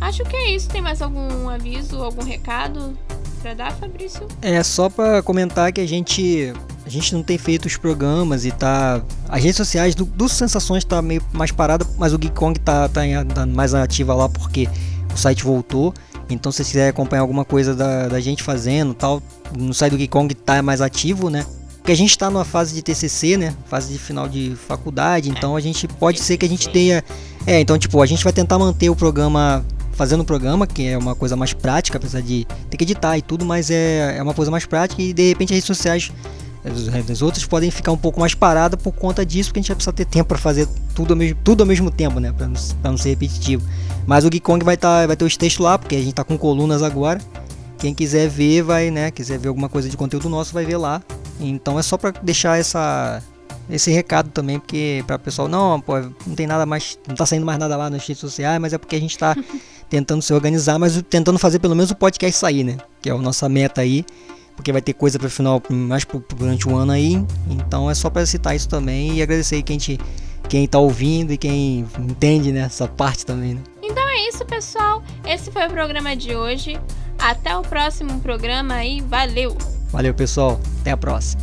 Acho que é isso. Tem mais algum aviso, algum recado para dar, Fabrício? É só para comentar que a gente a gente não tem feito os programas e tá. As redes sociais do, dos Sensações tá meio mais parada, mas o Geek Kong tá, tá, tá mais ativa lá porque o site voltou. Então se você quiser acompanhar alguma coisa da, da gente fazendo tal, no site do Geek Kong tá mais ativo, né? Porque a gente está numa fase de TCC, né? Fase de final de faculdade, então a gente pode ser que a gente tenha. É, então tipo, a gente vai tentar manter o programa fazendo o programa, que é uma coisa mais prática, apesar de ter que editar e tudo, mas é, é uma coisa mais prática e de repente as redes sociais as outras podem ficar um pouco mais paradas por conta disso, porque a gente vai precisar ter tempo para fazer tudo ao mesmo, tudo ao mesmo tempo, né? Para não, não ser repetitivo. Mas o Geekong vai, tá, vai ter os textos lá, porque a gente tá com colunas agora. Quem quiser ver, vai, né? Quiser ver alguma coisa de conteúdo nosso, vai ver lá. Então é só para deixar essa, esse recado também, porque para o pessoal, não, pô, não tem nada mais, não tá saindo mais nada lá nas redes sociais, mas é porque a gente tá [LAUGHS] tentando se organizar, mas tentando fazer pelo menos o podcast sair, né? Que é a nossa meta aí porque vai ter coisa para final mais durante o ano aí. Então é só para citar isso também e agradecer quem te quem tá ouvindo e quem entende né, essa parte também, né? Então é isso, pessoal. Esse foi o programa de hoje. Até o próximo programa e valeu. Valeu, pessoal. Até a próxima.